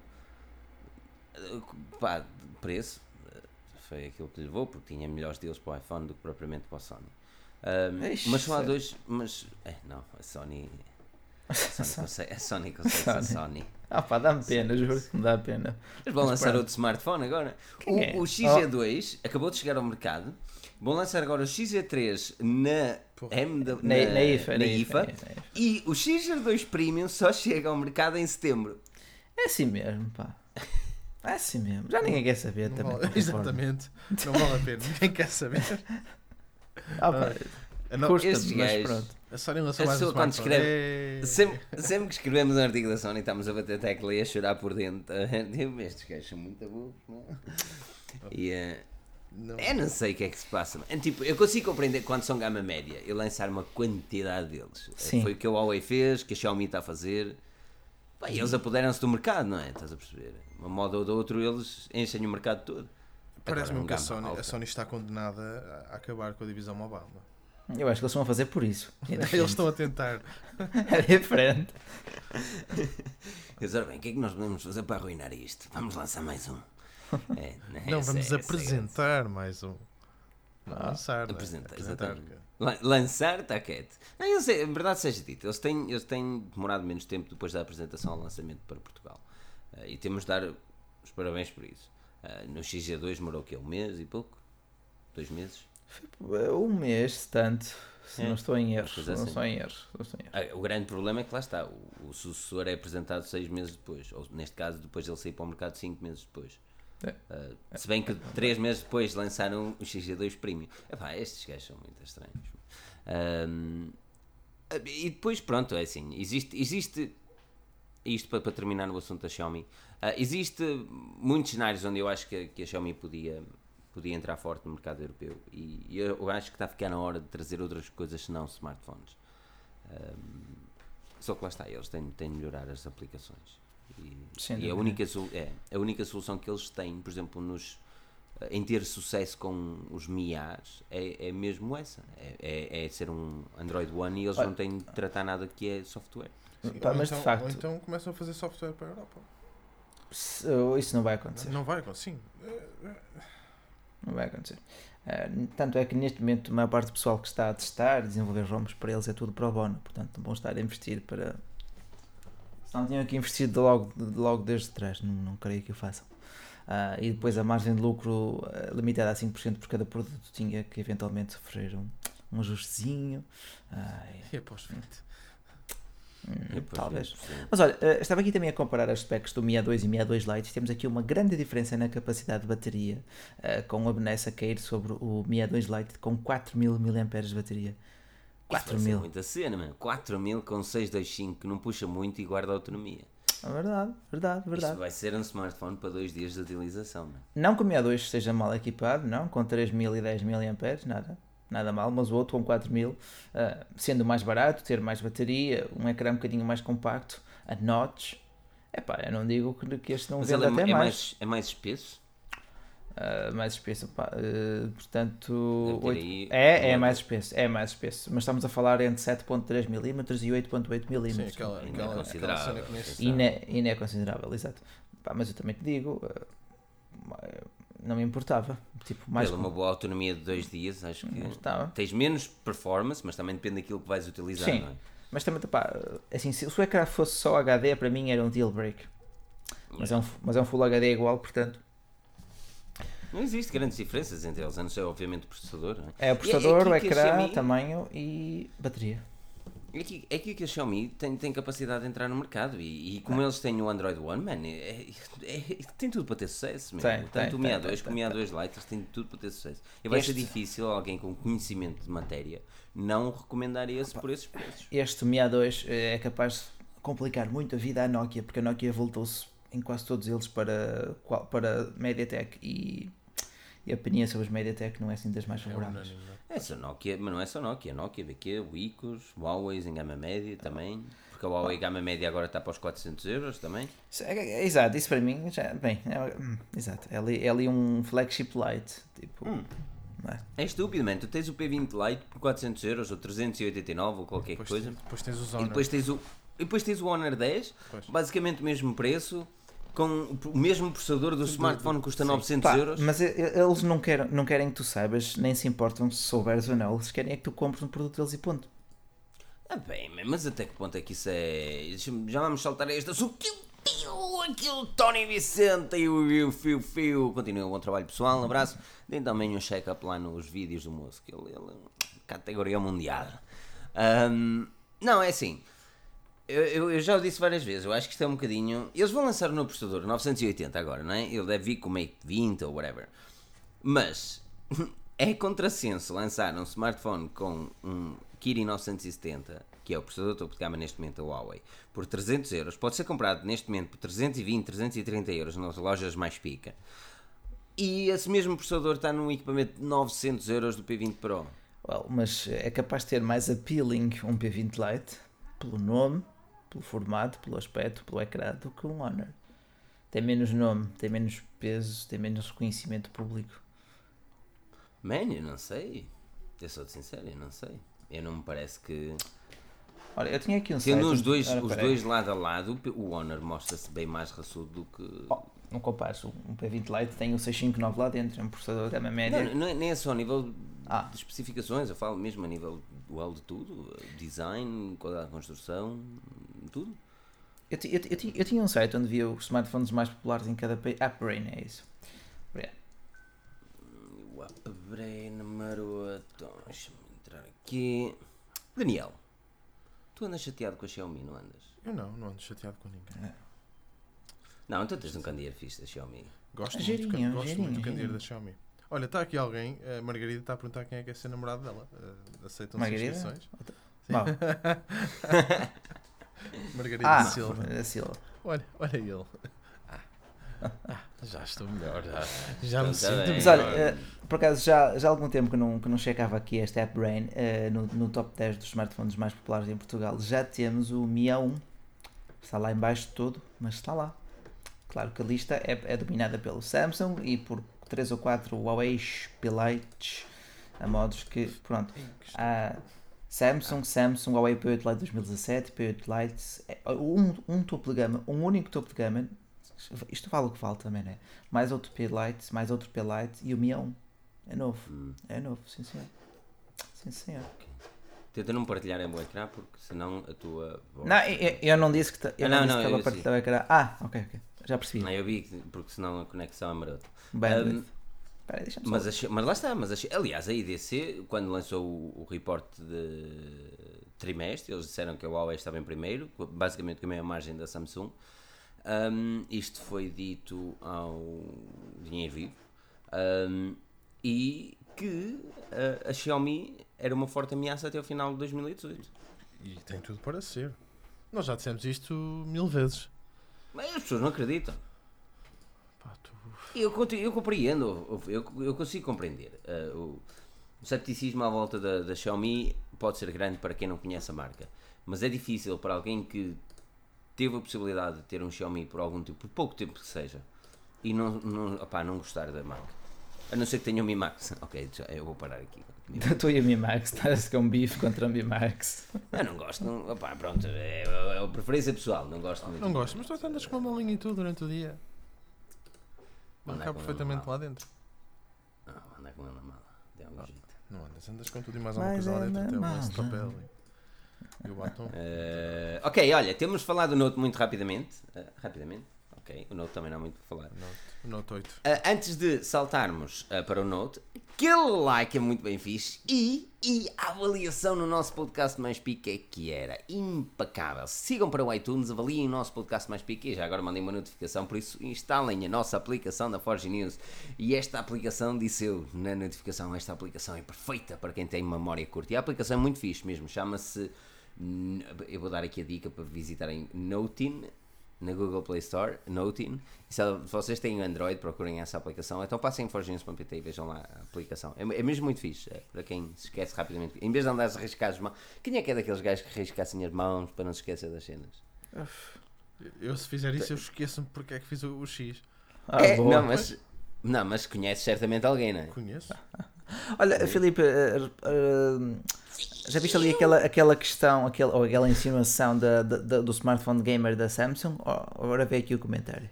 pá, preço. Foi aquilo que lhe levou, porque tinha melhores deals para o iPhone do que propriamente para o Sony. Um, mas só há dois. Mas. É, não, a Sony. A Sony (laughs) consegue, a Sony consegue a Sony. Ah pá, dá-me pena, juro que me dá pena. Eles vão lançar outro smartphone agora. O, é? o XG2 oh. acabou de chegar ao mercado. Vão lançar agora o XG3 na, M da, na, na, na, IFA, na, IFA, IFA, e o XG2 Premium só chega ao mercado em setembro. É assim mesmo, pá. É assim mesmo. Já ninguém quer saber Não também. vale- exatamente. Não vale a pena. Ninguém quer saber. Ah, pá, A, no- custa, estes mas gajos- pronto. A Sony lançou A mais um quando smartphone. escreve-. Sempre, sempre que escrevemos um artigo da Sony estamos a bater tecla e a chorar por dentro. Digo, (laughs) Estes gajos são muito burros, não é? E, eh, Não. eu não sei o que é que se passa. É, tipo, eu consigo compreender quando são gama média e lançar uma quantidade deles. Sim. Foi o que a Huawei fez, que a Xiaomi está a fazer. Bem, eles apoderam-se do mercado, não é? Estás a perceber? Uma moda ou da outra, eles enchem o mercado todo. Parece-me um que a Sony, a Sony está condenada a acabar com a divisão mobile. não é? Eu acho que eles estão a fazer por isso. (laughs) É Eles estão a tentar. (laughs) É diferente. Eles, ora bem, o que é que nós podemos fazer para arruinar isto? Vamos lançar mais um. É, (laughs) Não, essa vamos é- essa é apresentar mais um. Não, Ah, lançar. não apresentar, Apresentar, exatamente. Lan- Lançar, está quieto. Não, eles, é verdade seja dito, eles têm, eles têm demorado menos tempo depois da apresentação ao lançamento para Portugal. Eh, e temos de dar os parabéns por isso. Eh, no XG2 demorou o quê? Um mês e pouco? Dois meses? Um mês, tanto. Se É. não estou em erros. Assim. erros. não estou em erros. Ah, o grande problema é que lá está, o, o sucessor é apresentado seis meses depois, ou neste caso, depois de ele sair para o mercado, cinco meses depois. É. Ah, se bem que três meses depois lançaram o XG2 Premium. Epá, estes gajos são muito estranhos. Ahm, e depois, pronto, é assim, existe, existe isto para, para terminar o assunto da Xiaomi, ah, existe muitos cenários onde eu acho que, que a Xiaomi podia, podia entrar forte no mercado europeu e, e eu, acho que está a ficar na hora de trazer outras coisas senão smartphones. Ahm, só que lá está, eles têm, têm de melhorar as aplicações. E, e a, única, é, a única solução que eles têm, por exemplo, nos, em ter sucesso com os MIAs, é, é mesmo essa: é, é, é ser um Android One e eles Olha- não têm de tratar nada que é software. Sim, Pá, ou mas de então, facto- Ou então começam a fazer software para a Europa. Isso não vai acontecer. Não vai acontecer. Sim. Não vai acontecer. Ah, tanto é que neste momento a maior parte do pessoal que está a testar, desenvolver ROMs para eles é tudo pro bono. Portanto, não vão estar a investir para. Se não tinham que investir de logo, de logo desde trás, não, não creio que o façam. Ah, e depois a margem de lucro ah, limitada a 5% por cada produto tinha que eventualmente sofrer um, um ajustezinho. Ah, E após feito. Hum, E depois, talvez. Mas olha, eh, estava aqui também a comparar as specs do Mi A2 e Mi A2 Lite. Temos aqui uma grande diferença na capacidade de bateria, eh, com a Benessa a cair sobre o Mi A2 Lite com 4000 mAh de bateria. Isso vai ser 4000. muita cena, mano. 4000 com 625 que não puxa muito e guarda autonomia. É verdade, verdade, Isto verdade. vai ser um smartphone para dois dias de utilização, mano. Não que o Mi A2 esteja mal equipado, não, com 3000 e 10 mAh, nada. Nada mal, mas o outro com 4000, eh, sendo mais barato, ter mais bateria, um ecrã um bocadinho mais compacto, a notch. Epá, eu não digo que, que este não Mas venda ele é, até é mais. mais, é mais espesso? Uh, mais espesso, pá, uh, portanto, Deve ter oito- aí é, é mais espesso, é mais espesso, mas estamos a falar entre 7.3 mm e 8.8 Sim, mm aquela, Ainda é aquela, aquela considerável. cena. Sim. e, não é, e não é considerável, exato. Pá, mas eu também te digo, uh, não me importava, tipo, mais Pela uma boa autonomia de dois dias, acho que Estava. tens menos performance, mas também depende daquilo que vais utilizar, Sim. não é? Mas também, pá, assim, se, o ecrã fosse só HD, para mim era um deal break. Mas é um, mas é um Full HD igual, portanto, Não existe grandes diferenças entre eles, a não ser obviamente o processador. É? é o processador, o aqui que a ecrã, tamanho e bateria. É que, é que a Xiaomi tem, tem capacidade de entrar no mercado e, e como eles têm o Android One, man, é, é- é- tem tudo para ter sucesso. Man. Tem, Tanto tem, o Mi tem, A2 tem, como o Mi tem, A2 Lite, eles têm tudo para ter sucesso. E vai ser Este- difícil alguém com conhecimento de matéria não recomendar esse por esses preços. Este Mi A2 é capaz de complicar muito a vida à Nokia, porque a Nokia voltou-se em quase todos eles para, para MediaTek e, e a opinião sobre os MediaTek não é assim das mais É favoráveis. é? É só Nokia, mas não é só Nokia, Nokia, VQ, Wicos, Huawei em gama média também, porque a Huawei gama média agora está para os 400 euros também. É- é- Exato, isso para mim, já, bem, é, hum, exato, é ali, é ali um flagship light, tipo, Hum. é? É estúpido, man. Tu tens o P20 Lite por 400 euros ou 389 ou qualquer Depois, coisa. depois tens os E Honor. depois tens o, e depois tens o Honor 10, Pois. basicamente o mesmo preço, com o mesmo processador do smartphone custa sim. 900 Pá, euros. mas eles não querem, não querem que tu saibas, nem se importam se souberes ou não, eles querem é que tu compres um produto deles e ponto. Ah, bem, mas até que ponto é que isso é. Já vamos saltar a este assunto. Aquilo Tony Vicente e o Fio Fio. Continua o bom trabalho pessoal, um abraço. Deem também um check-up lá nos vídeos do moço, que ele, ele categoria mundial. Ahm, não, é assim. Eu, eu, já o disse várias vezes, eu acho que isto é um bocadinho. Eles vão lançar o novo processador 980 agora, não é? Ele deve vir com o Mate 20 ou whatever. Mas (laughs) é contrassenso lançar um smartphone com um Kirin 970, que é o processador topo de gama neste momento da Huawei, por 300 euros. Pode ser comprado neste momento por 320, 330 euros nas lojas mais pica. E esse mesmo processador está num equipamento de 900 euros do P20 Pro. Well, mas é capaz de ter mais appealing um P20 Lite pelo nome pelo formato, pelo aspecto, pelo ecrã, do que um Honor. Tem menos nome, tem menos peso, tem menos reconhecimento público. Man, eu não sei. Eu sou de sincero, eu não sei. Eu não me parece que. Olha, eu tinha aqui um Tendo site. os dois, os dois lado a lado, o Honor mostra-se bem mais raçudo do que. Oh, não compares, um P20 Lite tem o 659 lá dentro, é um processador de gama média. Não, não é, nem é só a nível ah. de especificações, eu falo mesmo a nível dual de tudo: design, qualidade de construção, tudo. Eu, eu, eu, eu, tinha um site onde via os smartphones mais populares em cada país. AppBrain, é isso. Yeah. O AppBrain maroto. Deixa-me entrar aqui. Daniel, tu andas chateado com a Xiaomi, não andas? Eu não, não ando chateado com ninguém. É. Não, então tens um candeeiro fixe da Xiaomi. Gosto, muito, gerinha, gosto gerinha, muito do candeeiro da Xiaomi. Olha, está aqui alguém, a Margarida está a perguntar quem é que é ser namorado dela. Uh, aceitam inscrições? Sim. (laughs) (laughs) Margarida ah, Silva. Da Silva. Olha, olha ele. Ah, já estou melhor, já, já me sinto Mas olha, uh, por acaso já, já há algum tempo que não, que não checava aqui este App Brain uh, no, no top 10 dos smartphones mais populares em Portugal. Já temos o Mi A1, está lá embaixo de todo, mas está lá. Claro que a lista é, é dominada pelo Samsung e por 3 ou 4 Huawei P-Lites a modos que, pronto, há Samsung, Samsung, Huawei P8 Lite 2017, P8 Lite, é, um, um topo de gama, um único topo de gama, isto vale o que vale também, né? Mais outro P Lite, mais outro P Lite e o Mi A1. É novo, hum. é novo, sim senhor. Sim senhor. Tenta não partilhar o ecrã porque senão a tua. Voz... Não, eu, eu, não disse que, eu ah, não, não, disse não, que estava a partilhar o ecrã. Ah, ok, ok. Já percebi. Não, eu vi porque senão a conexão é marota. Um, Peraí, mas, a, mas lá está, mas a, aliás, a IDC, quando lançou o, o reporte de trimestre, eles disseram que a Huawei estava em primeiro, basicamente com a mesma margem da Samsung. Um, isto foi dito ao Dinheiro Vivo. Um, e que a, a, Xiaomi era uma forte ameaça até o final de 2018. E tem tudo para ser. Nós já dissemos isto mil vezes. Mas as pessoas não acreditam. Eu, eu compreendo, eu, eu consigo compreender. Uh, o, o cepticismo à volta da, da Xiaomi pode ser grande para quem não conhece a marca, mas é difícil para alguém que teve a possibilidade de ter um Xiaomi por algum tempo, por pouco tempo que seja, e não, não, opá, não gostar da marca. A não ser que tenha um Mi Max. (laughs) Ok, já, eu vou parar aqui. Tu e o Mi Max, estás com um bife contra o Mi Max. (laughs) Eu não gosto, não, opá, pronto, é, é, é preferência pessoal, não gosto muito. Não gosto, mas tu andas com uma malinha e tudo durante o dia. Não cabe perfeitamente lá dentro. Não, anda com ele na mala. Dê um jeito. Não andas, andas com tudo e mais alguma coisa lá dentro. Até o lenço de papel e, e o batom. Uh, (laughs) ok, olha, temos falado do Note muito rapidamente. Uh, rapidamente. Ok, o Note também não há muito para falar. Note, o Note 8. Uh, eh, antes de saltarmos para o Note, aquele like é muito bem fixe e, e a avaliação no nosso podcast mais pique é que era impecável. Sigam para o iTunes, avaliem o nosso podcast mais pique. Já agora mandei uma notificação, por isso instalem a nossa aplicação da Forge News. E esta aplicação, disse eu na notificação, esta aplicação é perfeita para quem tem memória curta. E a aplicação é muito fixe mesmo, chama-se. Eu vou dar aqui a dica para visitarem Notin na Google Play Store, Notin. E se vocês têm Android, procurem essa aplicação. Então passem em forginhos.pt e vejam lá a aplicação. É, é mesmo muito fixe, é, para quem se esquece rapidamente. Em vez de andar a arriscar as mãos. Quem é que é daqueles gajos que arriscassem as mãos para não se esquecer das cenas? Eu, se fizer isso, eu esqueço-me porque é que fiz o, o X. Ah, é, não, mas, não, mas conheces certamente alguém, não é? Conheço. Olha, Filipe, uh, uh, já viste ali aquela, aquela questão, aquela, ou aquela insinuação da, da, do smartphone gamer da Samsung? Agora vê aqui o comentário.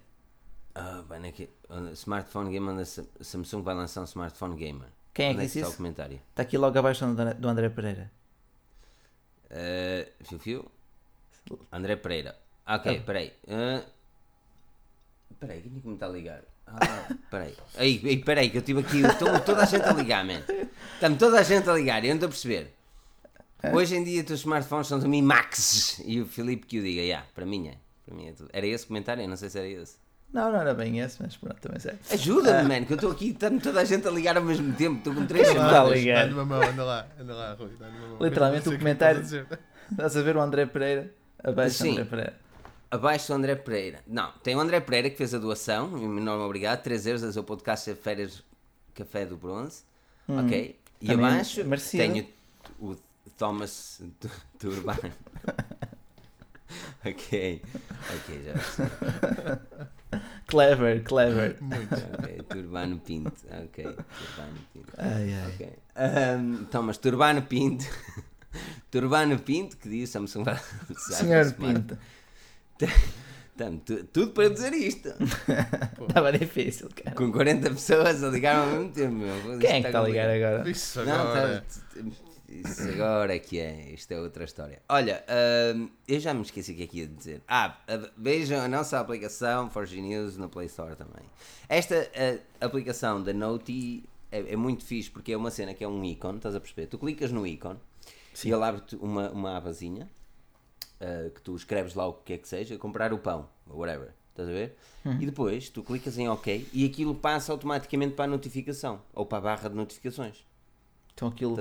Ah, bem, aqui, smartphone gamer da Samsung vai lançar um smartphone gamer. Quem é que é disse isso? comentário? Está aqui logo abaixo do André Pereira. Uh, fio, fio. André Pereira. Ok, ah. peraí. Uh, peraí, quem é que me está a ligar? Ah, (laughs) peraí. Aí, peraí, que eu estive aqui. Estou toda a gente a ligar, man. Está-me toda a gente a ligar, eu não estou a perceber. Hoje em dia, os smartphones são do Mi Max e o Filipe que o diga, yeah, para mim é. Para mim é tudo. Era esse o comentário? Eu não sei se era esse. Não, não era bem esse, mas pronto, também sei. Ajuda-me, uh, man, que eu estou aqui, está toda a gente a ligar ao mesmo tempo, estou com três chamadas. Está a ligar. Anda mão, anda lá, anda lá, Rui, Literalmente o comentário. Estás a ver o André Pereira? Abaixo Sim. André Pereira. Abaixo do André Pereira. Não, tem o André Pereira que fez a doação, enorme obrigado, 3 euros, é o podcast Férias Café do Bronze. Hum, ok. E abaixo merecido. tenho o Thomas Turbano. (laughs) ok, ok, já Clever, clever. Muito. Ok, Turbano Pinto. Ok, Turbano Pinto. Ai, ai. Okay. Um, Thomas Turbano Pinto. (laughs) Turbano Pinto, que diz (laughs) Samsung Senhor Pinto. tudo para dizer isto. Estava difícil, cara. Com 40 pessoas a ligar ao mesmo tempo, meu. Quem é que está a ligar agora? Isso agora. Não, tá, isso agora é que é. Isto é outra história. Olha, uh, eu já me esqueci o que é que ia dizer. Ah, vejam a nossa aplicação Forge News no Play Store também. Esta aplicação da Note é, é, muito fixe porque é uma cena que é um ícone, estás a perceber? Tu clicas no ícone Sim. e ele abre-te uma, uma abazinha uh, que tu escreves lá o que é que seja, comprar o pão, whatever, estás a ver? Uhum. E depois tu clicas em OK e aquilo passa automaticamente para a notificação ou para a barra de notificações. Então aquilo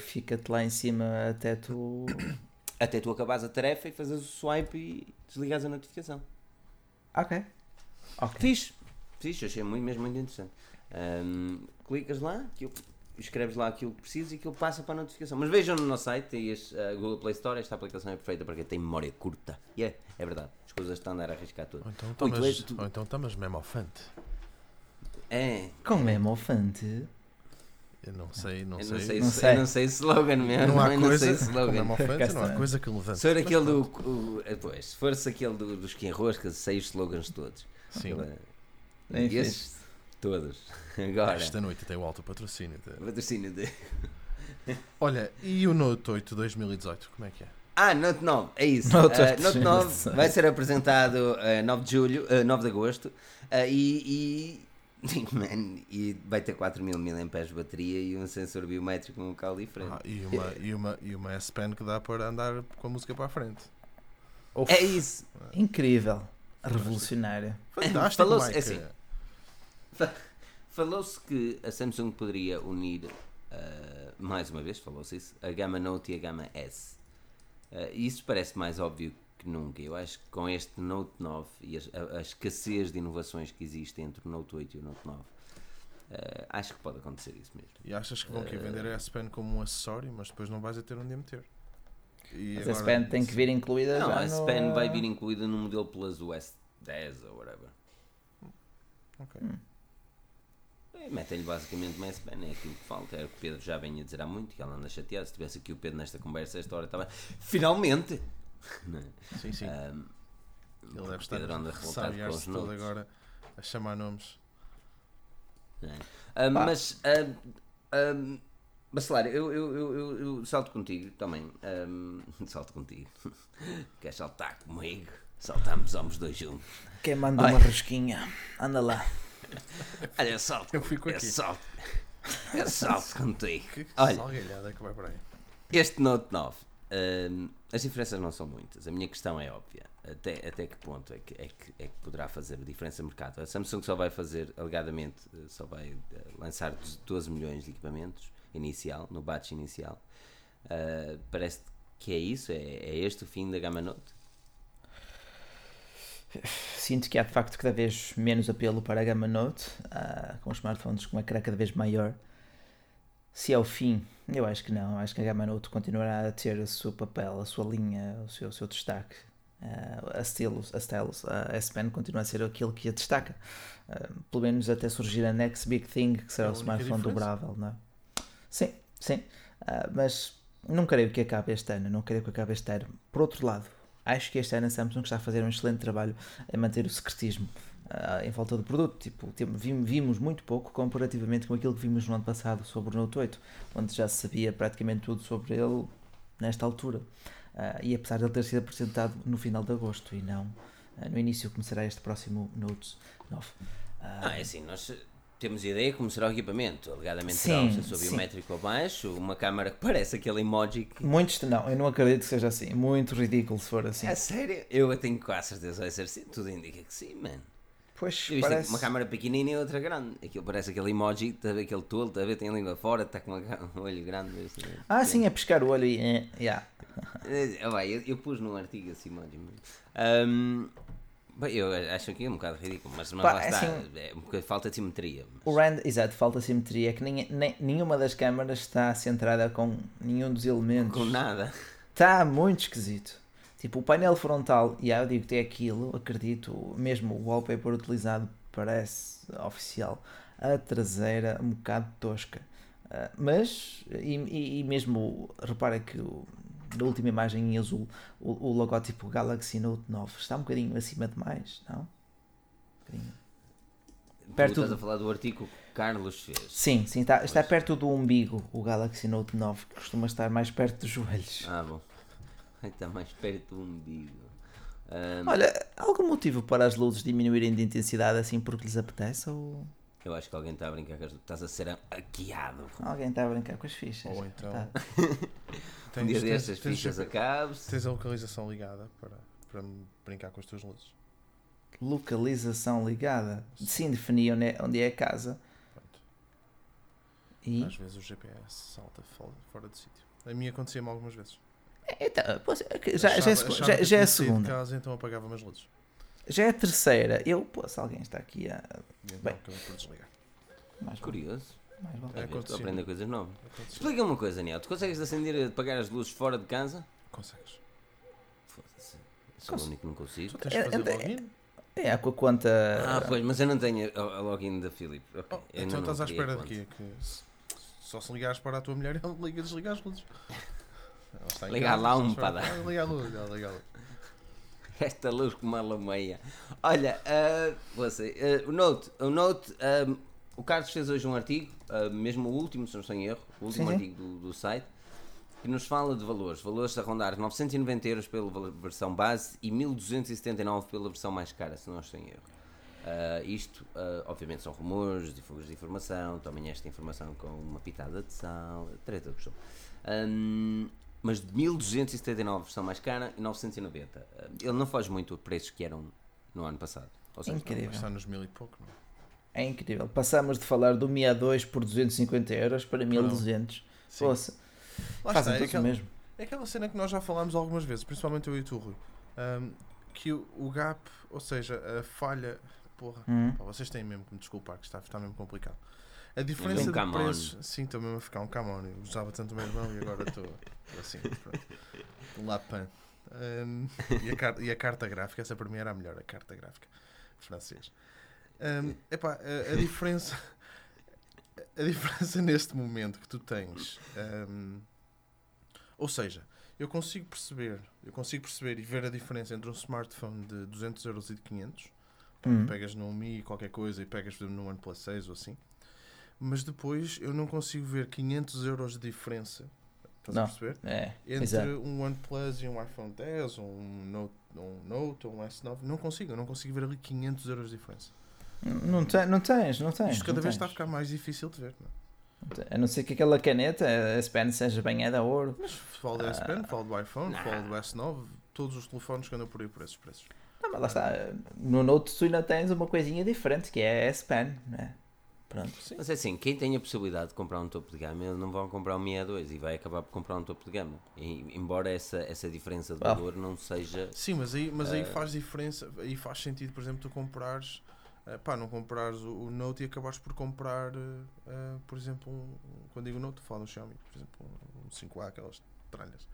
fica-te lá em cima até tu. (coughs) Até tu acabares a tarefa e fazes o swipe e desligas a notificação. Ok. okay. Fixe. Fixe, achei muito, mesmo muito interessante. Um, clicas lá, aquilo escreves lá aquilo que precisas e aquilo passa para a notificação. Mas vejam no nosso site, tem a Google Play Store, esta aplicação é perfeita para quem tem memória curta. E yeah, é, é verdade, as coisas estão a andar a arriscar tudo. Ou então estamos, tu... então mesmo ofante. É. Com mesmo ofante? Eu não sei, não, eu sei. sei. Não sei. Eu não sei slogan mesmo. Não há não coisa, sei slogan. Não, ofensa, não há coisa que levante. Se for aquele do. O, pois, se fosse aquele do, dos que enrosca, sei os slogans todos. Sim. Agora, esses, Todos. (laughs) Agora. Esta noite tem o alto patrocínio. De... Patrocínio de. (laughs) Olha, e o Note 8 2018, como é que é? Ah, Note 9, é isso. Note, uh, Note 9 vai ser apresentado uh, 9 de julho, uh, 9 de agosto uh, e, e, man, e vai ter 4000 mAh de bateria e um sensor biométrico um local diferente. Ah, e, uma, e, uma, e uma S Pen que dá para andar com a música para a frente. Uf, é isso. Incrível. Revolucionário. Fantástico, Falou-se assim. Falou-se que a Samsung poderia unir, uh, mais uma vez, falou-se isso, a gama Note e a gama S. Uh, isso parece mais óbvio que nunca. Eu acho que com este Note 9 e a, a escassez de inovações que existe entre o Note 8 e o Note 9, uh, acho que pode acontecer isso mesmo. E achas que vão uh, vender a S Pen como um acessório, mas depois não vais a ter onde a meter? E mas a S Pen tem que vir incluída Não, a S Pen no... vai vir incluída no modelo Plus OS 10 ou whatever. Ok. Hum. É, Metem-lhe basicamente uma S-Pen, é aquilo que falta. Era o que o Pedro já vinha dizer há muito, que ela anda chateada. Se tivesse aqui o Pedro nesta conversa, esta hora estava. Finalmente! (laughs) É? Sim, sim. Um, Ele deve estar com os nomes. agora a chamar nomes. É. Uh, mas, uh, Bacelar, eu, eu, eu, eu, salto contigo também. Um, (laughs) salto contigo. (laughs) Queres saltar comigo? Saltamos, vamos dois juntos. Quem manda Ai. uma rosquinha? Anda lá. Olha, eu salto. Eu fico aqui. Eu salto. Eu salto contigo. Que Olha, que vai por aí. Este Note 9. As diferenças não são muitas. A minha questão é óbvia. Até, até que ponto é que, é, que, é que poderá fazer diferença no mercado? A Samsung só vai fazer, alegadamente, eh, só vai uh, lançar 12 milhões de equipamentos inicial, no batch inicial. Uh, parece que é isso? É, é este o fim da gama Note? sinto que há de facto cada vez menos apelo para a gama Note, uh, com smartphones com uma cara cada vez maior. Se é o fim, eu acho que não. Acho que a gama Note continuará a ter o seu papel, a sua linha, o seu, o seu destaque. Uh, a Stylus, a Stylus, a S Pen continua a ser aquilo que a destaca. Uh, pelo menos até surgir a Next Big Thing, que será é o smartphone dobrável, não é? Sim, sim. Uh, mas não creio que acabe este ano. Não creio que acabe este ano. Por outro lado, acho que este ano a Samsung está a fazer um excelente trabalho em manter o secretismo uh, em volta do produto. Tipo, vimos muito pouco comparativamente com aquilo que vimos no ano passado sobre o Note 8, onde já se sabia praticamente tudo sobre ele nesta altura. Uh, e apesar de ele ter sido apresentado no final de agosto e não uh, no início, começará este próximo Note 9. ah, é assim, nós temos ideia como será o equipamento. Alegadamente será um sensor biométrico abaixo, uma câmera que (laughs) parece aquele emoji. Que... Muitos, não, eu não acredito que seja assim. Muito ridículo se for assim. É sério? Eu tenho quase certeza vai ser assim. Tudo indica que sim, mano. Pois, eu parece... uma câmera pequenina e outra grande. Aquilo parece aquele emoji, tá aquele tolo, tá a ver, tem a língua fora, está com (laughs) um olho grande. Assim, ah, sim, é pescar o olho e. É, yeah. eu, eu, pus num artigo esse emoji. Um, Bem, eu acho que é um bocado ridículo, mas, mas Pá, lá está, assim, é um bocado, falta simetria. Mas... O rand, exato, falta simetria, que nem, nem, nenhuma das câmaras está centrada com nenhum dos elementos. Com nada. Está muito esquisito. Tipo, o painel frontal, e yeah, eu digo que tem aquilo, acredito, mesmo o wallpaper utilizado parece oficial. A traseira um bocado tosca. Uh, mas, e, e, mesmo, repara que na última imagem em azul, o, o logótipo Galaxy Note 9 está um bocadinho acima demais, não? Um bocadinho. Perto tu estás a falar do artigo que Carlos fez. Sim, sim, está, está perto do umbigo o Galaxy Note 9, que costuma estar mais perto dos joelhos. Ah, bom. Está mais perto do umbigo. Um... Olha, algum motivo para as luzes diminuírem de intensidade assim porque lhes apetece ou... Eu acho que alguém está a brincar com as... Estás a ser hackeado. Alguém está a brincar com as fichas. Ou então... Tá. (laughs) Tens, um dia destas fichas acabes. Tens a localização ligada para, para brincar com as tuas luzes. Localização ligada? Sim, definir onde é, onde é a casa. Pronto. E? Às vezes o GPS salta fora, fora do sítio. A mim acontecia-me algumas vezes. Então, já, achava, já, é, já, já é a segunda. Casa, então apagava as luzes. Já é a terceira. Eu, pô, se alguém está aqui a. Então, Bem, por desligar. Mais curioso. Mais vale. É, estou a aprender coisas novas. Explica uma coisa, Daniel. Tu consegues acender e apagar as luzes fora de casa? Consegues. Foda-se. Sou o único que não consigo. Só tens de fazer é, login? É, é, com a conta. Ah, pois, mas eu não tenho a login da Philip. Okay. Oh, então estás à espera de quê? Que só se ligares para a tua mulher, ele liga e desliga as luzes. Ligar lá um para dar. Liga a luz, liga a luz. Esta luz com uma lameia. Olha, uh, você, uh, o Note, o Note um, o Carlos fez hoje um artigo, uh, mesmo o último, se não estou em erro, o último sim, artigo do, do, site, que nos fala de valores. Valores a rondar 990 euros pela versão base e 1279 pela versão mais cara, se não estou em erro. Uh, isto, uh, obviamente, são rumores, fugas de informação, tomem esta informação com uma pitada de sal, treta que um, mas de 1279 versão mais cara e 990. ele não foge muito a preços que eram no ano passado. Ou seja, Incrível. Está nos mil e pouco, não é? É incrível. Passamos de falar do Mi A2 por 250 euros para 1200. Poxa, fazem é aquela, mesmo. É aquela cena que nós já falámos algumas vezes, principalmente eu e tu, Rui. Um, que o, o, gap, ou seja, a falha. Porra, hum. pá, vocês têm mesmo que me desculpar, que está, está mesmo complicado. A diferença um de preços. Sim, estou mesmo a ficar um. Eu usava tanto o meu irmão e agora estou (laughs) assim. Pronto. Lapan. Um, e, a, e a carta gráfica, essa para mim era a melhor, a carta gráfica francês. Um, epá, a, a diferença a diferença neste momento que tu tens um, ou seja eu consigo perceber eu consigo perceber e ver a diferença entre um smartphone de 200 euros e de 500 uhum. pegas num Mi qualquer coisa e pegas no OnePlus 6 ou assim mas depois eu não consigo ver 500 euros de diferença estás não. a perceber? É, entre exato. um OnePlus e um iPhone 10 ou um Note, um Note ou um S9 não consigo, eu não consigo ver ali 500 euros de diferença não, te, não tens, não tens. Isto cada vez tens. está a ficar mais difícil de ver. Não? É? A não ser que aquela caneta, a S Pen, seja banhada a ouro. Mas falo da S Pen, falo do iPhone, não. falo do S9, todos os telefones que andam por aí por esses preços. Não, mas lá está. No Note tu ainda tens uma coisinha diferente que é a S Pen, né? Pronto. Sim. Mas é assim, quem tem a possibilidade de comprar um topo de gama, eles não vão comprar um Mi A2 e vai acabar por comprar um topo de gama. E, embora essa, essa diferença de valor oh. não seja. Sim, mas aí, mas aí uh... faz diferença, aí faz sentido, por exemplo, tu comprares uh, pá, não comprares o, o, Note e acabares por comprar, uh, por exemplo, um, quando digo Note, falo no Xiaomi, por exemplo, um 5A, aquelas tralhas.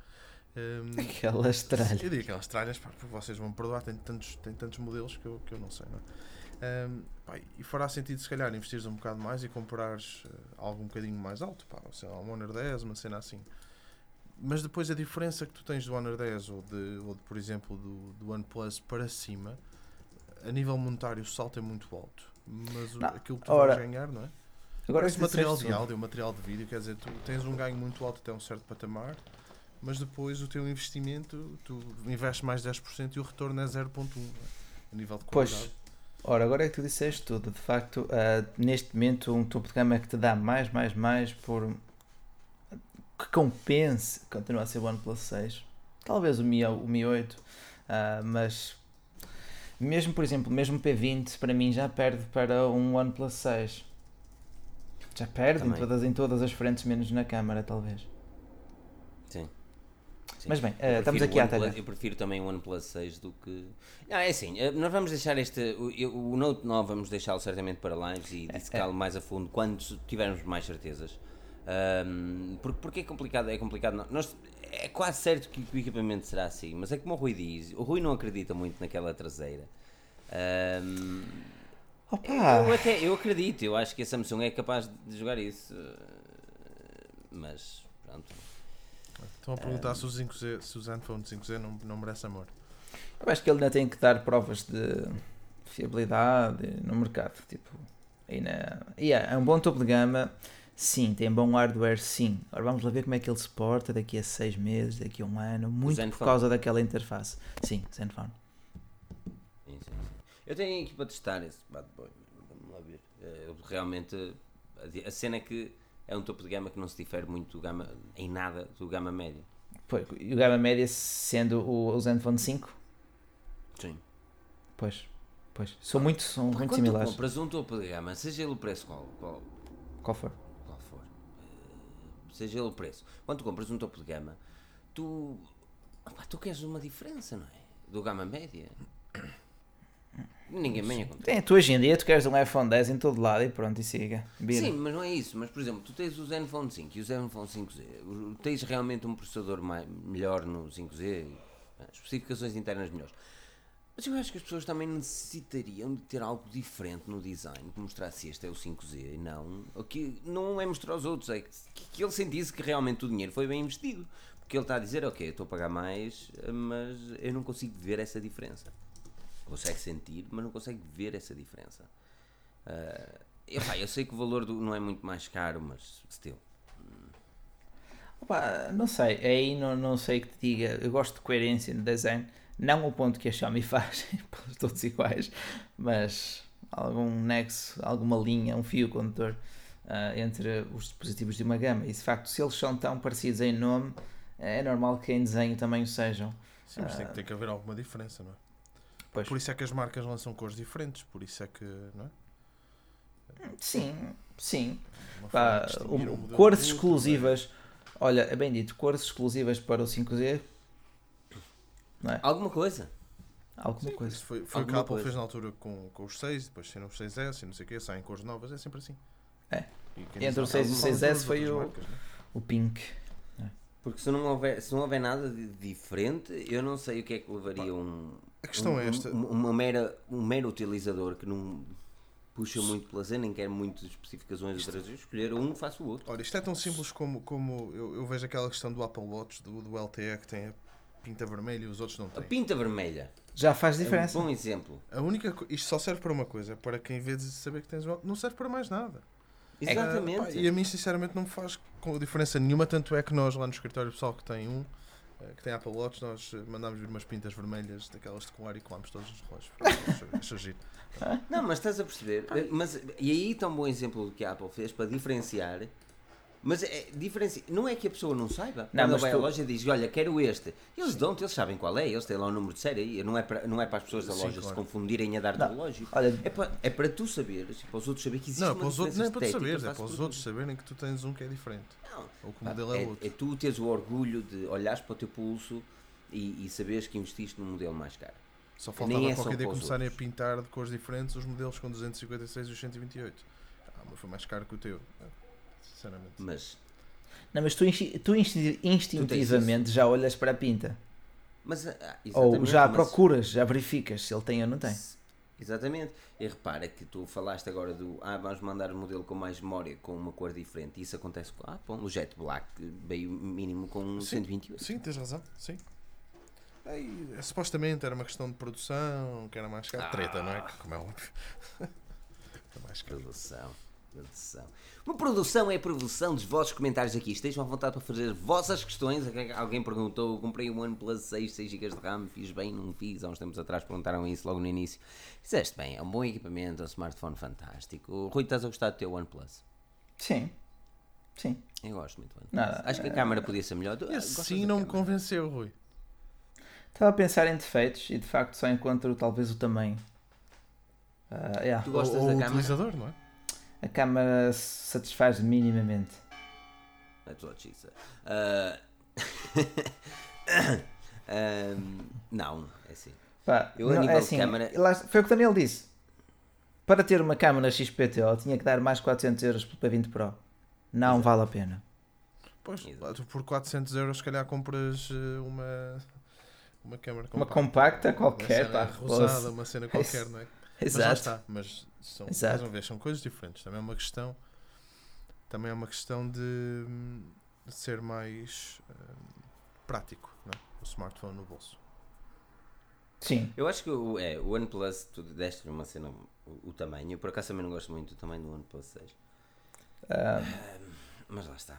Um, (laughs) aquelas tralhas. Eu digo aquelas tralhas, pá, porque vocês vão perdoar, tem tantos, tem tantos modelos que eu, que eu não sei, não é? Um, pá, e fará sentido, se calhar, investires um bocado mais e comprares uh, algo um bocadinho mais alto, pá, sei lá, um Honor 10, uma cena assim. Mas depois a diferença que tu tens do Honor 10 ou, de, ou de, por exemplo, do, do OnePlus para cima a nível monetário o salto é muito alto, mas não, aquilo que tu ora, vais ganhar, não é? Agora esse material de áudio, material de vídeo, quer dizer, tu tens um ganho muito alto até um certo patamar, mas depois o teu investimento, tu investes mais 10% e o retorno é 0.1 é? a nível de qualidade. Pois. Ora, agora é que tu disseste tudo. De facto, uh, neste momento, um topo de gama que te dá mais, mais, mais por. que compense, continua a ser o OnePlus 6. Talvez o Mi, o Mi 8, uh, mas. Mesmo, por exemplo, mesmo o P20 para mim já perde para um OnePlus 6. Já perde em todas, em todas as frentes, menos na câmara, talvez. Sim. Mas bem, uh, estamos aqui à tarde. Eu prefiro também o OnePlus 6 do que. Ah, é assim, eh, nós vamos deixar este. O, o Note 9 vamos deixá-lo certamente para lives e dissecá-lo é, é. mais a fundo quando tivermos mais certezas. Um, porque, porque é complicado, é complicado. Nós, é quase certo que o equipamento será assim, mas é como o Rui diz, o Rui não acredita muito naquela traseira. Um, eu, até, eu acredito, eu acho que a Samsung é capaz de jogar isso. Mas pronto. Estão a perguntar se o, 5Z, se o Zenfone 5Z não, não merece amor. Eu acho que ele ainda tem que dar provas de fiabilidade no mercado. Tipo, e na, yeah, é um bom topo de gama, sim, tem bom hardware, sim. Agora vamos lá ver como é que ele se porta daqui a seis meses, daqui a um ano, muito por causa daquela interface. Sim, Zenfone. Sim, sim, sim. Eu tenho aqui para testar esse bad boy. Vamos lá ver. Eh, eu, realmente, a cena é que é um topo de gama que não se difere muito gama, em nada do gama média. Pois, e o gama média sendo o, o Zenfone 5? Sim. Pois, pois. São muito, são muito similares. Quando compras um topo de gama, seja ele o preço qual, qual, qual for. Qual for. Uh, seja ele o preço. Quando tu compras um topo de gama, tu, opa, tu queres uma diferença, não é? Do gama média. Ninguém bem acontece. É, tu hoje em dia tu queres um iPhone 10 em todo lado e pronto, e siga. Sim, mas não é isso. Mas, por exemplo, tu tens o Zenfone 5 e o Zenfone 5Z. Tens realmente um processador mais, melhor no 5Z, especificações internas melhores. Mas eu acho que as pessoas também necessitariam de ter algo diferente no design que mostrasse este é o 5Z e não. O que não é mostrar aos outros, é que, que ele sentisse que realmente o dinheiro foi bem investido. Porque ele está a dizer, ok, estou a pagar mais, mas eu não consigo ver essa diferença consegue sentir, mas não consegue ver essa diferença. Uh, epá, eu sei que o valor do, não é muito mais caro, mas still. Opa, não sei, aí não, não sei que te diga. Eu gosto de coerência no design, não o ponto que a Xiaomi (laughs) faz, todos iguais, mas algum nexo, alguma linha, um fio condutor uh, entre os dispositivos de uma gama. E de facto, se eles são tão parecidos em nome, é normal que em desenho também o sejam. Sim, mas uh, tem, que, tem que haver alguma diferença, não é? Pois. Por isso é que as marcas lançam cores diferentes, por isso é que. Não é? Sim, sim. Pá, um, cores exclusivas. Olha, é bem dito, cores exclusivas para o 5Z. Não é? Alguma coisa. Alguma sim, coisa. Foi, foi o que a Apple coisa. fez na altura com, com os 6, depois saíram os 6S e não sei o que, saem cores novas, é sempre assim. É. Entre o 6 e o 6S foi o, marcas, né? o Pink. Porque se não, houver, se não houver nada de diferente, eu não sei o que é que levaria um, a questão um, é esta. Um, uma mera, um mero utilizador que não puxa muito pela cena, nem quer muitas especificações isto, outras, escolher um, faço o outro. Olha, isto é tão simples como, como eu, eu vejo aquela questão do Apple Watch, do, do LTE, que tem a pinta vermelha e os outros não têm. A pinta vermelha. Já faz diferença. É um bom exemplo. A única, isto só serve para uma coisa, para quem vê de saber que tens um não serve para mais nada. Exatamente. pá, e a mim, sinceramente, não me faz diferença nenhuma. Tanto é que nós, lá no escritório, pessoal que tem um, que tem Apple Watch, nós eh, mandámos vir umas pintas vermelhas daquelas de colar e colámos todos os relógios. Giro. (laughs) Não, mas estás a perceber. Mas, e aí tão bom exemplo do que a Apple fez para diferenciar. Mas é, diferenci... não é que a pessoa não saiba. Não, Quando vai tu... à loja e diz: Olha, quero este. Eles dão eles sabem qual é, eles têm lá o número de série. Não é para, não é para as pessoas da loja Sim, claro. se confundirem a dar do relógio. Olha, é, para, é para tu saberes, para os outros saberem que existe não, uma para os outros, Não é para tu saberes, é para os outros saberem que tu tens um que é diferente. Não, ou que o modelo é, é outro. É tu teres o orgulho de olhares para o teu pulso e, e saberes que investiste num modelo mais caro. Só faltava Nem é qualquer dia começarem a pintar de cores diferentes os modelos com 256 e os 128. Ah, mas foi mais caro que o teu. É, sinceramente. Mas. Não, mas tu, tu instintivamente tu já olhas para a pinta. Mas, ah, ou já mas... procuras, já verificas se ele tem ou não tem. Exatamente. E repara que tu falaste agora do ah, vamos mandar um modelo com mais memória, com uma cor diferente. E isso acontece com ah, bom, o Jet Black veio mínimo com sim, 128. Sim, tens razão. Sim. Aí, supostamente era uma questão de produção, que era mais caro. Ah. Treta, não é? Como é óbvio. (laughs) é mais caro. Produção. Produção. Uma produção é a produção dos vossos comentários aqui. Estejam à vontade para fazer vossas questões. Alguém perguntou: comprei um OnePlus 6, 6 GB de RAM, fiz bem, não fiz. Há uns tempos atrás perguntaram isso logo no início. Fizeste bem, é um bom equipamento, é um smartphone fantástico. Rui, estás a gostar do teu OnePlus? Sim. Sim. Eu gosto muito do OnePlus. Nada, Acho que a câmera podia ser melhor. Sim, não me convenceu, Rui. Estava a pensar em defeitos e de facto só encontro talvez o tamanho. Uh, yeah. Tu gostas o, da o câmera? utilizador, não é? A câmera satisfaz minimamente. That's what she said. Uh... (coughs) um, não, é assim. Pá, eu, a nível é assim, de câmera... Foi o que o Daniel disse. Para ter uma câmera XPTO tinha que dar mais 400 euros pelo P20 Pro. Não Exato. vale a pena. Pois, Exato. por 400 euros se calhar compras eh, uma uma câmera compacta. Uma compacta qualquer, uma cena pá, rosada, uma cena qualquer, (laughs) não é? Exato. Mas lá está, mas são, Exato. mais uma vez, são coisas diferentes. Também é uma questão, também é uma questão de, de ser mais uh, prático, não é? o smartphone no bolso. Sim. Eu acho que o, é, o OnePlus, tu deste uma cena, o, o, tamanho. Eu por acaso também não gosto muito do tamanho do OnePlus 6. Um... Uh, mas lá está.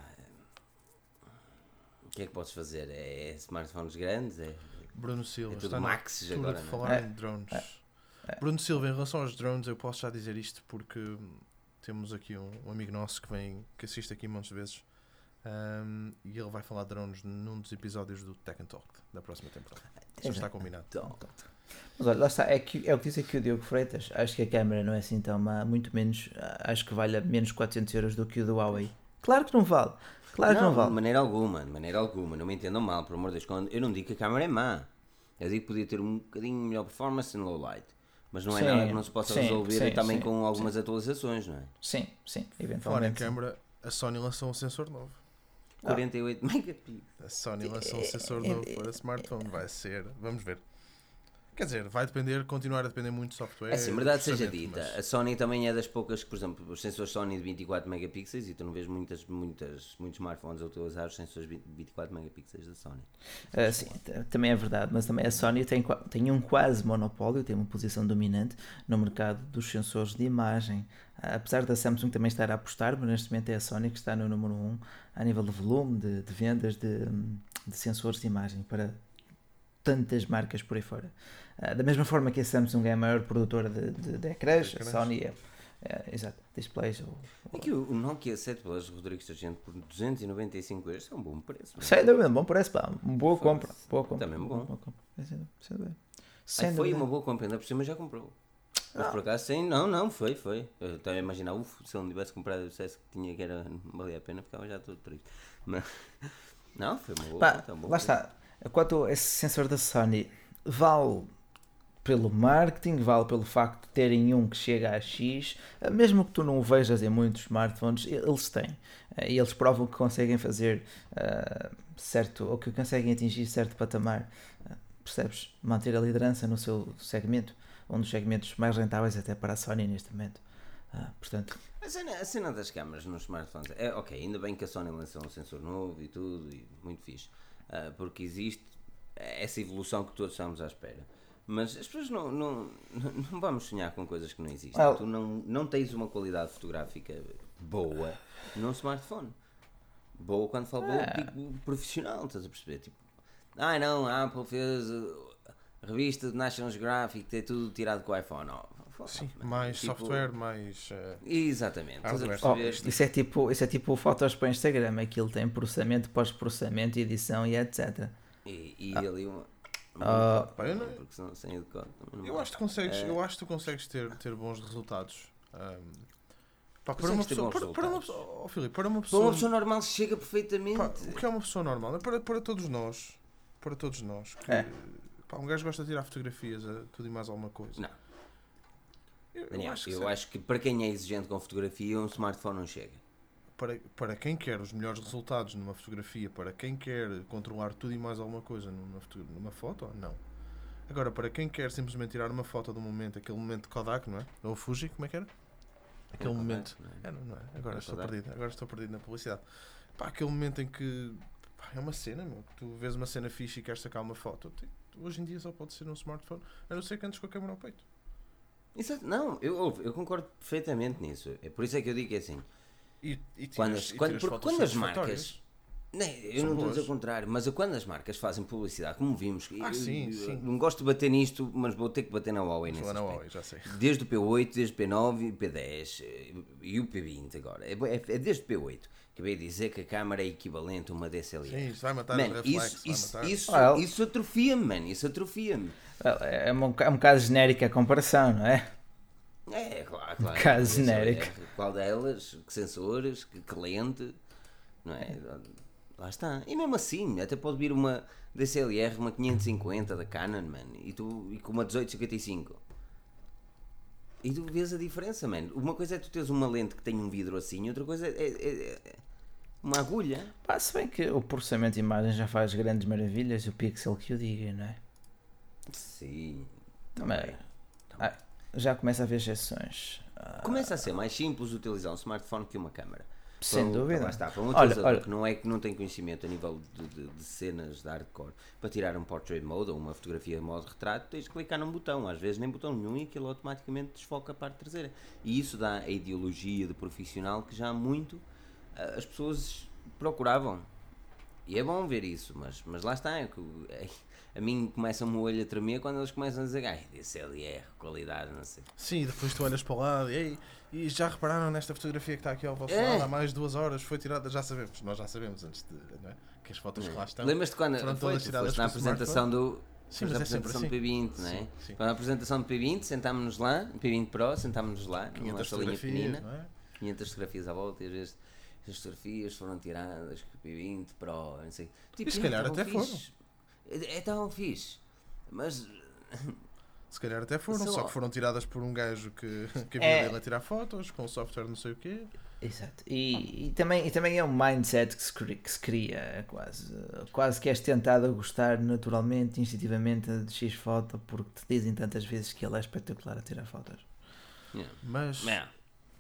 O que é que podes fazer? É, é smartphones grandes? É Bruno Silva. É tudo está Max tudo agora, a é? falar é. em drones. Bruno Silva, em relação aos drones, eu posso já dizer isto porque temos aqui um, um amigo nosso que vem, que assiste aqui muitas vezes um, e ele vai falar de drones num dos episódios do Tech and Talk da próxima temporada. Já está combinado. Então, mas olha, lá está, é, que, é o que disse aqui o Diogo Freitas. Acho que a câmera não é assim tão má, muito menos. Acho que vale menos 400 euros do que o do Huawei. Claro que não vale. Claro não, que não vale. De maneira alguma, de maneira alguma. Não me entendam mal, por amor de Deus. Eu não digo que a câmera é má. Eu digo que podia ter um bocadinho melhor performance em low light. Mas não é sim, nada que não se possa sim, resolver sim, também com algumas atualizações, não é? Sim, sim, eventualmente. Fora em câmera, a Sony lançou um sensor novo. 48 ah. (laughs) megapixels. A Sony lançou um sensor novo para smartphone. Vai ser. Vamos ver. Quer dizer, vai depender, continuar a depender muito de software. É assim, verdade seja dita, mas... a Sony também é das poucas que, por exemplo, os sensores Sony de 24 megapixels e tu não vês muitas, muitas, muitos smartphones a utilizar os sensores de 24 megapixels da Sony. Uh, sim, também é verdade, mas também a Sony tem, tem um quase monopólio, tem uma posição dominante no mercado dos sensores de imagem. Uh, apesar da Samsung também estar a apostar, mas neste momento é a Sony que está no número 1 um, a nível de volume de, de vendas de, de sensores de imagem para tantas marcas por aí fora. Uh, da mesma forma que a Samsung é a maior produtora de, de, de ecrãs, a Sony é, é, exato, displays. Ou, ou... É que o, Nokia 7 Plus Rodrigo Sargento por 295 euros é um bom preço. Sem dúvida, um bom preço, pá, uma boa compra. Boa compra. Também bom. Boa compra. É, sem dúvida. Sem Ai, foi uma boa compra, ainda por cima já comprou. Mas por acaso sim, não, não, foi, foi. Eu estava a imaginar, uf, se ele não tivesse comprado, eu dissesse que tinha que era, valia a pena, ficava já todo triste. Mas, (laughs) não, foi uma boa Pá, compra, um Lá preço. está, quanto esse sensor da Sony, vale pelo marketing, vale pelo facto de terem um que chega a X, mesmo que tu não o vejas em muitos smartphones, eles têm. Eh, e eles provam que conseguem fazer uh, certo, ou que conseguem atingir certo patamar. Percebes? Manter a liderança no seu segmento, um dos segmentos mais rentáveis até para a Sony neste momento. Uh, portanto... A cena, a cena das câmaras nos smartphones é ok, ainda bem que a Sony lançou um sensor novo e tudo, e muito fixe, porque existe essa evolução que todos estamos à espera. Mas as pessoas não, não, (laughs) não vamos sonhar com coisas que não existem. Tu não, não tens uma qualidade fotográfica boa num smartphone. Boa quando falo boa, digo profissional, estás a perceber? Tipo, ah não, a Apple fez a revista de National Geographic, tem tudo tirado com o iPhone. Oh, Sim, mais tipo, software, mais. Uh, exatamente. Oh, isso, é tipo, isso é tipo fotos para o Instagram, aquilo tem processamento, pós-processamento, edição e etc. E, e ah. ali uma Uh, pá, eu, não, acho que consegues, é... eu acho que tu consegues ter, ter bons resultados. Um, pá, para, uma pessoa, para, para, uma pessoa, oh, Filipe, para uma pessoa, para uma pessoa normal chega perfeitamente. Pá, o que é uma pessoa normal? É para, para todos nós, para todos nós, que, é. pá, um gajo gosta de tirar fotografias, a tudo e mais alguma coisa. Não. Eu, Daniel, eu, acho que, eu acho que para quem é exigente com fotografia, um smartphone não chega para, para quem quer os melhores resultados numa fotografia, para quem quer controlar tudo e mais alguma coisa numa, numa foto, não. Agora, para quem quer simplesmente tirar uma foto do momento, aquele momento de Kodak, não é? Ou Fuji, como é que era? Aquele momento. Não é? É, não, é? Agora estou Kodak. perdido, agora estou perdido na publicidade. Pá, aquele momento em que pá, é uma cena, meu. Tu vês uma cena fixe e queres sacar uma foto. Hoje em dia só pode ser num smartphone, a não ser que antes com a câmera ao peito. Exato, não, eu, eu concordo perfeitamente nisso. É por isso é que eu digo que é assim. E, e tiras, quando as, e quando, porque quando as marcas. Não, eu São não estou a dizer o contrário, mas quando as marcas fazem publicidade, como vimos, Ah, eu- sim, eu sim. não gosto de bater nisto, mas vou ter que bater na Huawei nesse na aspecto. Huawei, já sei. Desde o P8, desde o P9, o P10 eh, e o P20 agora. É, é- é desde o P8. Acabei de dizer que a câmara é equivalente a uma DSLR. Sim, isso vai matar Man, o reflexo. isso, isso, matar. isso, Well. isso atrofia-me, mano. Isso atrofia-me. É um, é um bocado genérica a comparação, não é? É, claro, claro. caso DSLR, genérico. Qual delas? Que sensores? Que, que lente? Não é? Lá está. E mesmo assim, até pode vir uma DSLR, uma 550 da Canon, mano, e, tu, e com uma 1855. E tu vês a diferença, mano. Uma coisa é tu teres uma lente que tem um vidro assim, outra coisa é, é- é uma agulha. Pá, se bem que o processamento de imagem já faz grandes maravilhas, o pixel que o diga, não é? Sim. Também. Ah, já começa a haver exceções. Ah, Começa a ser mais simples utilizar um smartphone que uma câmera. Sem Para dúvida. Lá está, para um Olha, utilizador olha. que não é que não tem conhecimento a nível de, de- de cenas de hardcore, para tirar um portrait mode ou uma fotografia de modo retrato, tens de clicar num botão, às vezes nem botão nenhum e aquilo automaticamente desfoca a parte traseira. E isso dá a ideologia de profissional que já há muito ah, as pessoas procuravam. E é bom ver isso, mas, mas lá está, é é- a mim começa-me o olho a tremer quando eles começam a dizer, ai, DSLR, qualidade, não sei. Sim, depois tu olhas para o lado e, "Ei, e já repararam nesta fotografia que está aqui ao vosso É. lado há mais de duas horas, foi tirada, já sabemos, nós já sabemos antes de, não é? que as fotos que lá estão. Lembras-te quando foram foi, todas tiradas na apresentação do. Sim, mas é apresentação do assim. P20, não é? Sim, sim. Foi na apresentação do P20, sentámos-nos lá, P20 Pro, sentámos-nos lá, numa 500 salinha pequenina, não é? 500 fotografias à volta, e às vezes as fotografias foram tiradas com o P20 Pro, não sei. Tipo, E se "Ah, calhar estavam até foram." fixe. É, é tão fixe. Mas Se calhar até foram, só que foram tiradas por um gajo que, que É. havia dele a tirar fotos, com software não sei o quê. Exato. E, e também, e também é um mindset que se, que se cria, é quase. Quase que és tentado a gostar naturalmente, instintivamente de X foto, porque te dizem tantas vezes que ele é espetacular a tirar fotos. yeah. Mas,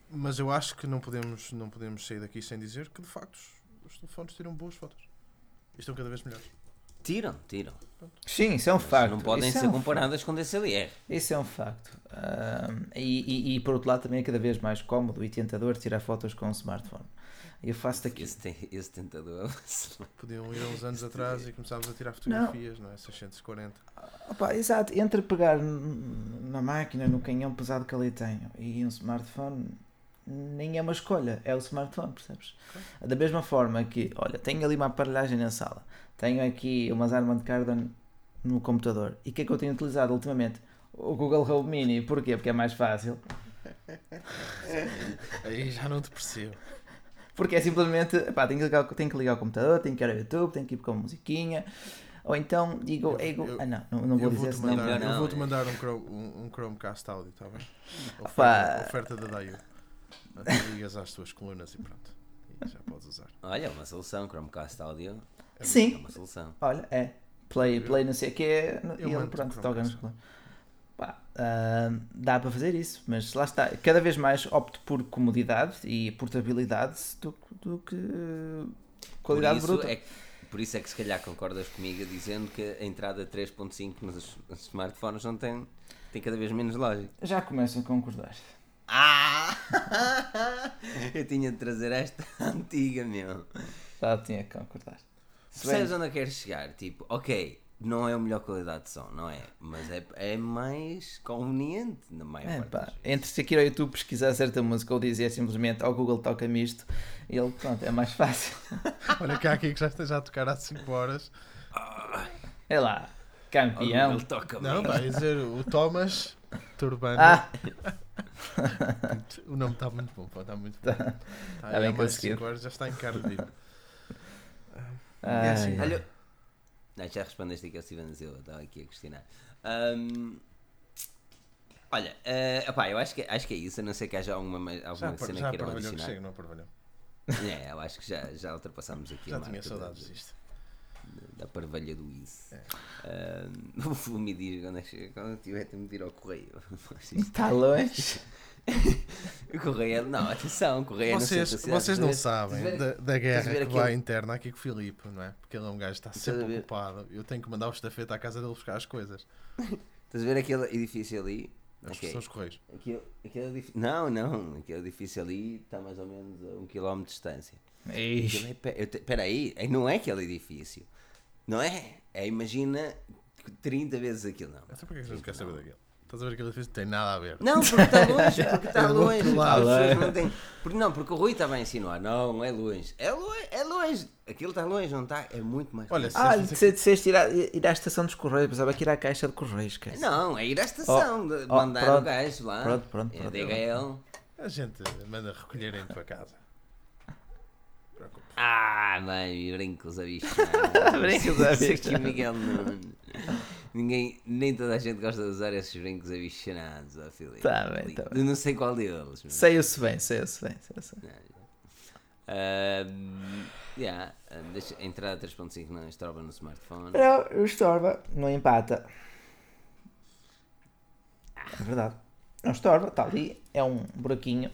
mas eu acho que não podemos, não podemos sair daqui sem dizer que de facto os telefones tiram boas fotos. E estão cada vez melhores. Tiram, tiram. Sim, isso é um Mas facto. não podem isso ser é um comparadas com DSLR. facto. Isso é um facto. Ahm, e, e, e por outro lado também é cada vez mais cómodo e tentador tirar fotos com um smartphone. Eu faço daqui. Esse, tem- esse tentador. (laughs) Podiam ir uns anos atrás e começámos a tirar fotografias, não, é? 640. Opa, exato, entre pegar na máquina, no canhão pesado que ali tenho e um smartphone, nem é uma escolha, é o smartphone, percebes? Da mesma forma que, olha, tenho ali uma aparelhagem na sala, tenho aqui umas Armand Cardon no computador, e o que é que eu tenho utilizado ultimamente? O Google Home Mini, porquê? Porque é mais fácil. (laughs) Aí já não te percebo. Porque é simplesmente, pá, tenho que ligar, tenho que ligar o computador, tenho que ir ao YouTube, tenho que ir com a musiquinha, ou então digo, Eu- é eu- ah não, não, não vou eu dizer senão... mandar, Não, eu não, vou-te é- mandar um, Chrome, um, um Chromecast áudio, está bem? Opa. Oferta, oferta da Daio. Ligas às tuas colunas e pronto. E já podes usar. Olha, é uma solução, Chromecast Audio. É Sim, uma solução. Olha, é. Play, play não sei o que é. E ele pronto, toca nos colunas. Pá, dá para fazer isso, mas lá está. Cada vez mais opto por comodidade e portabilidade do, do que qualidade por bruta. É, que- por isso é que se calhar concordas comigo dizendo que a entrada 3.5 nos, nos smartphones não tem, tem cada vez menos lógica. Já começo a concordar. Ah! (laughs) Eu tinha de trazer esta (laughs) antiga, meu. Já tinha que concordar. Percebes onde eu quero chegar? Tipo, ok, não é a melhor qualidade de som, não é? Mas é, é mais conveniente na maior É, parte pá, entre se aqui ao YouTube pesquisar certa música ou dizer simplesmente ao Google toca-me isto, ele, pronto, é mais fácil. (laughs) Olha cá aqui que já esteja a tocar há 5 horas. É lá, Oh, campeão. Ele toca Não, vai dizer o Thomas Turbano. Ah, O nome está muito bom, está muito bom. Está Tá aí bem de conseguido. 5 horas, já está vida. ai, É assim. Olha, não, já respondeste aqui ao Steven Zilla, estava aqui a questionar. Ahm, olha, eh, opá, eu acho que, acho que é isso, a não ser que haja alguma, Já, alguma par- cena já que queiram parvalhou que adicionar. chega, não. É, eu acho que já, já ultrapassamos aqui Já a tinha saudades da, disto. Da parvalha do isso. É. O Fumi diz quando, é que quando tiver de medir ao correio. Está (laughs) longe. (laughs) o correio é. Não, atenção, o correio Vocês, é vocês não sabem ver- da, da guerra que aquele- vai interna aqui com o Filipe, não é? Porque ele é um gajo que está sempre ocupado. Eu tenho que mandar o estafeta à casa dele buscar as coisas. (laughs) Estás a ver aquele edifício ali? okay. são os correios. Aquilo, aquilo é dif... Não, não, aquele edifício ali está mais ou menos a um quilómetro de distância. Espera é, aí, é, não é aquele edifício. Não é? É, imagina 30 vezes aquilo, não. Então porquê que você quer saber daquilo? Estás a ver aquele edifício? Não tem nada a ver. Não, porque está longe, porque (laughs) está longe. não, têm... porque, não, porque o Rui estava a insinuar. Não, é longe. É longe, é longe. Aquilo está longe, não está? É muito mais Olha, Ah, se disseste ir, à, ir à estação dos Correios, pensava que ir à caixa de Correios. Esquece. Não, é ir à estação, oh, de oh, mandar pronto, o gajo lá. Pronto, pronto. É DHL. A gente manda recolherem para casa. Ah, bem, brincos bicho. brincos aqui Miguel Nunes. Ninguém, nem toda a gente gosta de usar esses brincos abichonados, ó Filipe. Tá bem, tá bem. Não sei qual deles. Mas... Sei-se bem, sei-se bem. Sei bem. Uh, yeah, uh, deixa, entrada 3.5 não estorba no smartphone. Não, estorba, não empata. É verdade. Não estorba, está ali, é um buraquinho.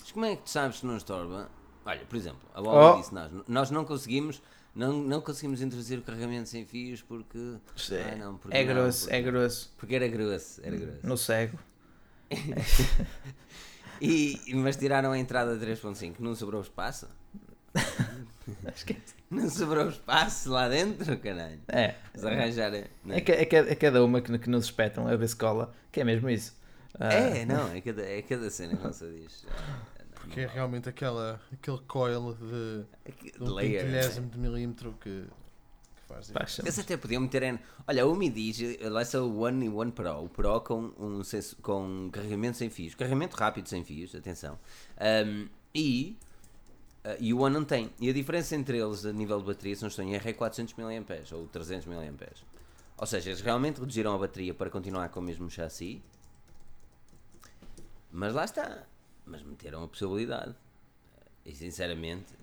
Mas como é que tu sabes que não estorba? Olha, por exemplo, a bola oh. disse nós, nós não conseguimos não, não conseguimos introduzir o carregamento sem fios porque. É, ah, não, porque é grosso, porque, é grosso. Porque era grosso, era grosso. No cego. (laughs) e, mas tiraram a entrada 3.5, não sobrou espaço? (laughs) não sobrou espaço lá dentro, caralho. É. Mas arranjar. É, é, é, é cada uma que, que nos espetam a ver escola, que é mesmo isso. É, ah. não, é cada, é cada cena que você diz. (laughs) Porque é realmente aquela, aquele coil de, de um quintilhésimo de milímetro que, que faz isso. Eles até podiam meter em. Olha, o Mi diz, lança o One e One Pro, o Pro com, um, com carregamento sem fios, carregamento rápido sem fios, atenção. Um, e, uh, e o One não tem. E a diferença entre eles a nível de bateria, se não estou em erro, é 400 mAh ou 300 mAh. Ou seja, eles realmente reduziram a bateria para continuar com o mesmo chassi. Mas lá está mas meteram a possibilidade. E sinceramente,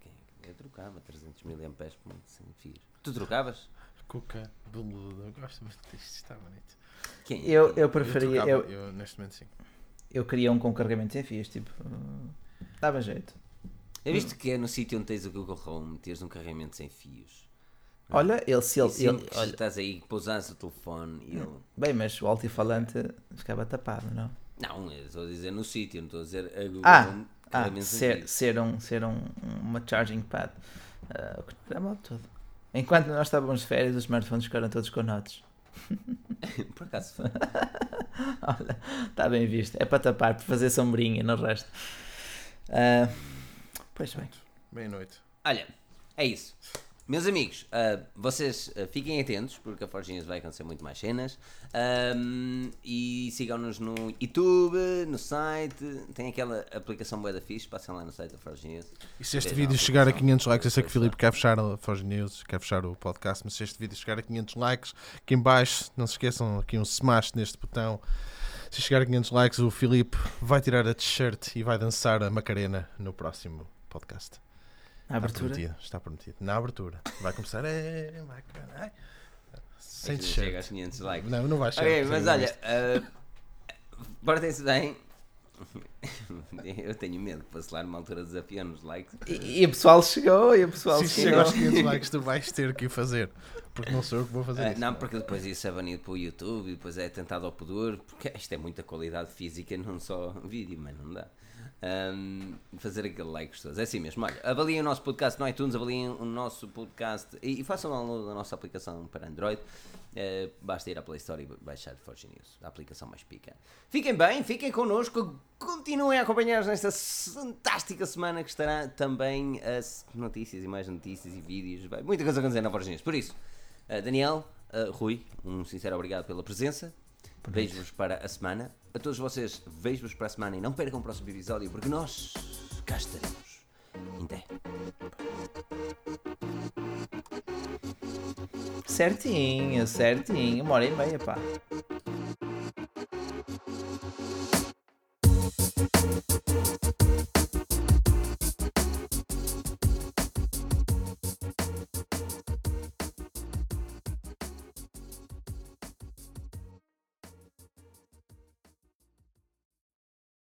quem é eu trocava 300 mil amperes por sem fios. Tu trocavas? Cuca, Boludo, eu gosto muito disto, está bonito. Quem? Eu, eu preferia. Eu, trocava, eu, eu, neste momento sim. Eu queria um com carregamento sem fios, tipo. dava jeito. É visto que é no sítio onde tens o Google Home, teres um carregamento sem fios. Olha, ele se ele. ele olha, estás aí, pousares o telefone e ele. Bem, mas o altifalante ficava tapado, não? Não, estou a dizer no sítio, não estou a dizer a Google ah, ah ser, ser, um, ser um, uma charging pad. Uh, é mal todo. Enquanto nós estávamos de férias, os smartphones ficaram todos com notas. (laughs) Por acaso (laughs) Olha, está bem visto. É para tapar, para fazer sombrinha no resto. Uh, pois bem. Meia-noite. Olha, é isso. Meus amigos, uh, vocês uh, fiquem atentos porque a Forginhas vai acontecer muito mais cenas um, e sigam-nos no YouTube, no site, tem aquela aplicação boa da fixe, passem lá no site da Forginhas. E se este vídeo chegar a 500 likes, eu sei que o Filipe quer fechar a Forginhas, quer fechar o podcast, mas se este vídeo chegar a 500 likes, aqui em baixo, não se esqueçam, aqui um smash neste botão. Se chegar a 500 likes, o Filipe vai tirar a t-shirt e vai dançar a Macarena no próximo podcast. Na abertura? Está prometido, está prometido. Na abertura. Vai começar. É, vai, caralho. Sem chega aos 500 likes. Não, não vai chegar. Ok, mas olha, uh, portem-se bem. (laughs) Eu tenho medo que fosse lá numa altura desafiando os likes. E, e o pessoal chegou, e o pessoal Se chegou. aos 500 (laughs) likes, tu vais ter que o fazer. Porque não sou eu que vou fazer uh, isso. Não, porque depois isso é banido para o YouTube e depois é tentado ao pudor. Porque isto é muita qualidade física, não só vídeo, mas não dá um, fazer aquele like gostoso. É assim mesmo. Olha, avaliem o nosso podcast no iTunes, avaliem o nosso podcast e, e façam download da nossa aplicação para Android. Uh, basta ir à Play Store e baixar Forge News, a aplicação mais pica. Fiquem bem, fiquem connosco, continuem a acompanhar-nos nesta fantástica semana que estará também as notícias e mais notícias e vídeos. Muita coisa a acontecer na Forge News. Por isso, uh, Daniel, uh, Rui, um sincero obrigado pela presença. Vejo-vos para a semana. A todos vocês, vejo-vos para a semana e não percam o próximo episódio, porque nós cá estaremos. Até. Certinho, certinho. Uma hora e meia, pá.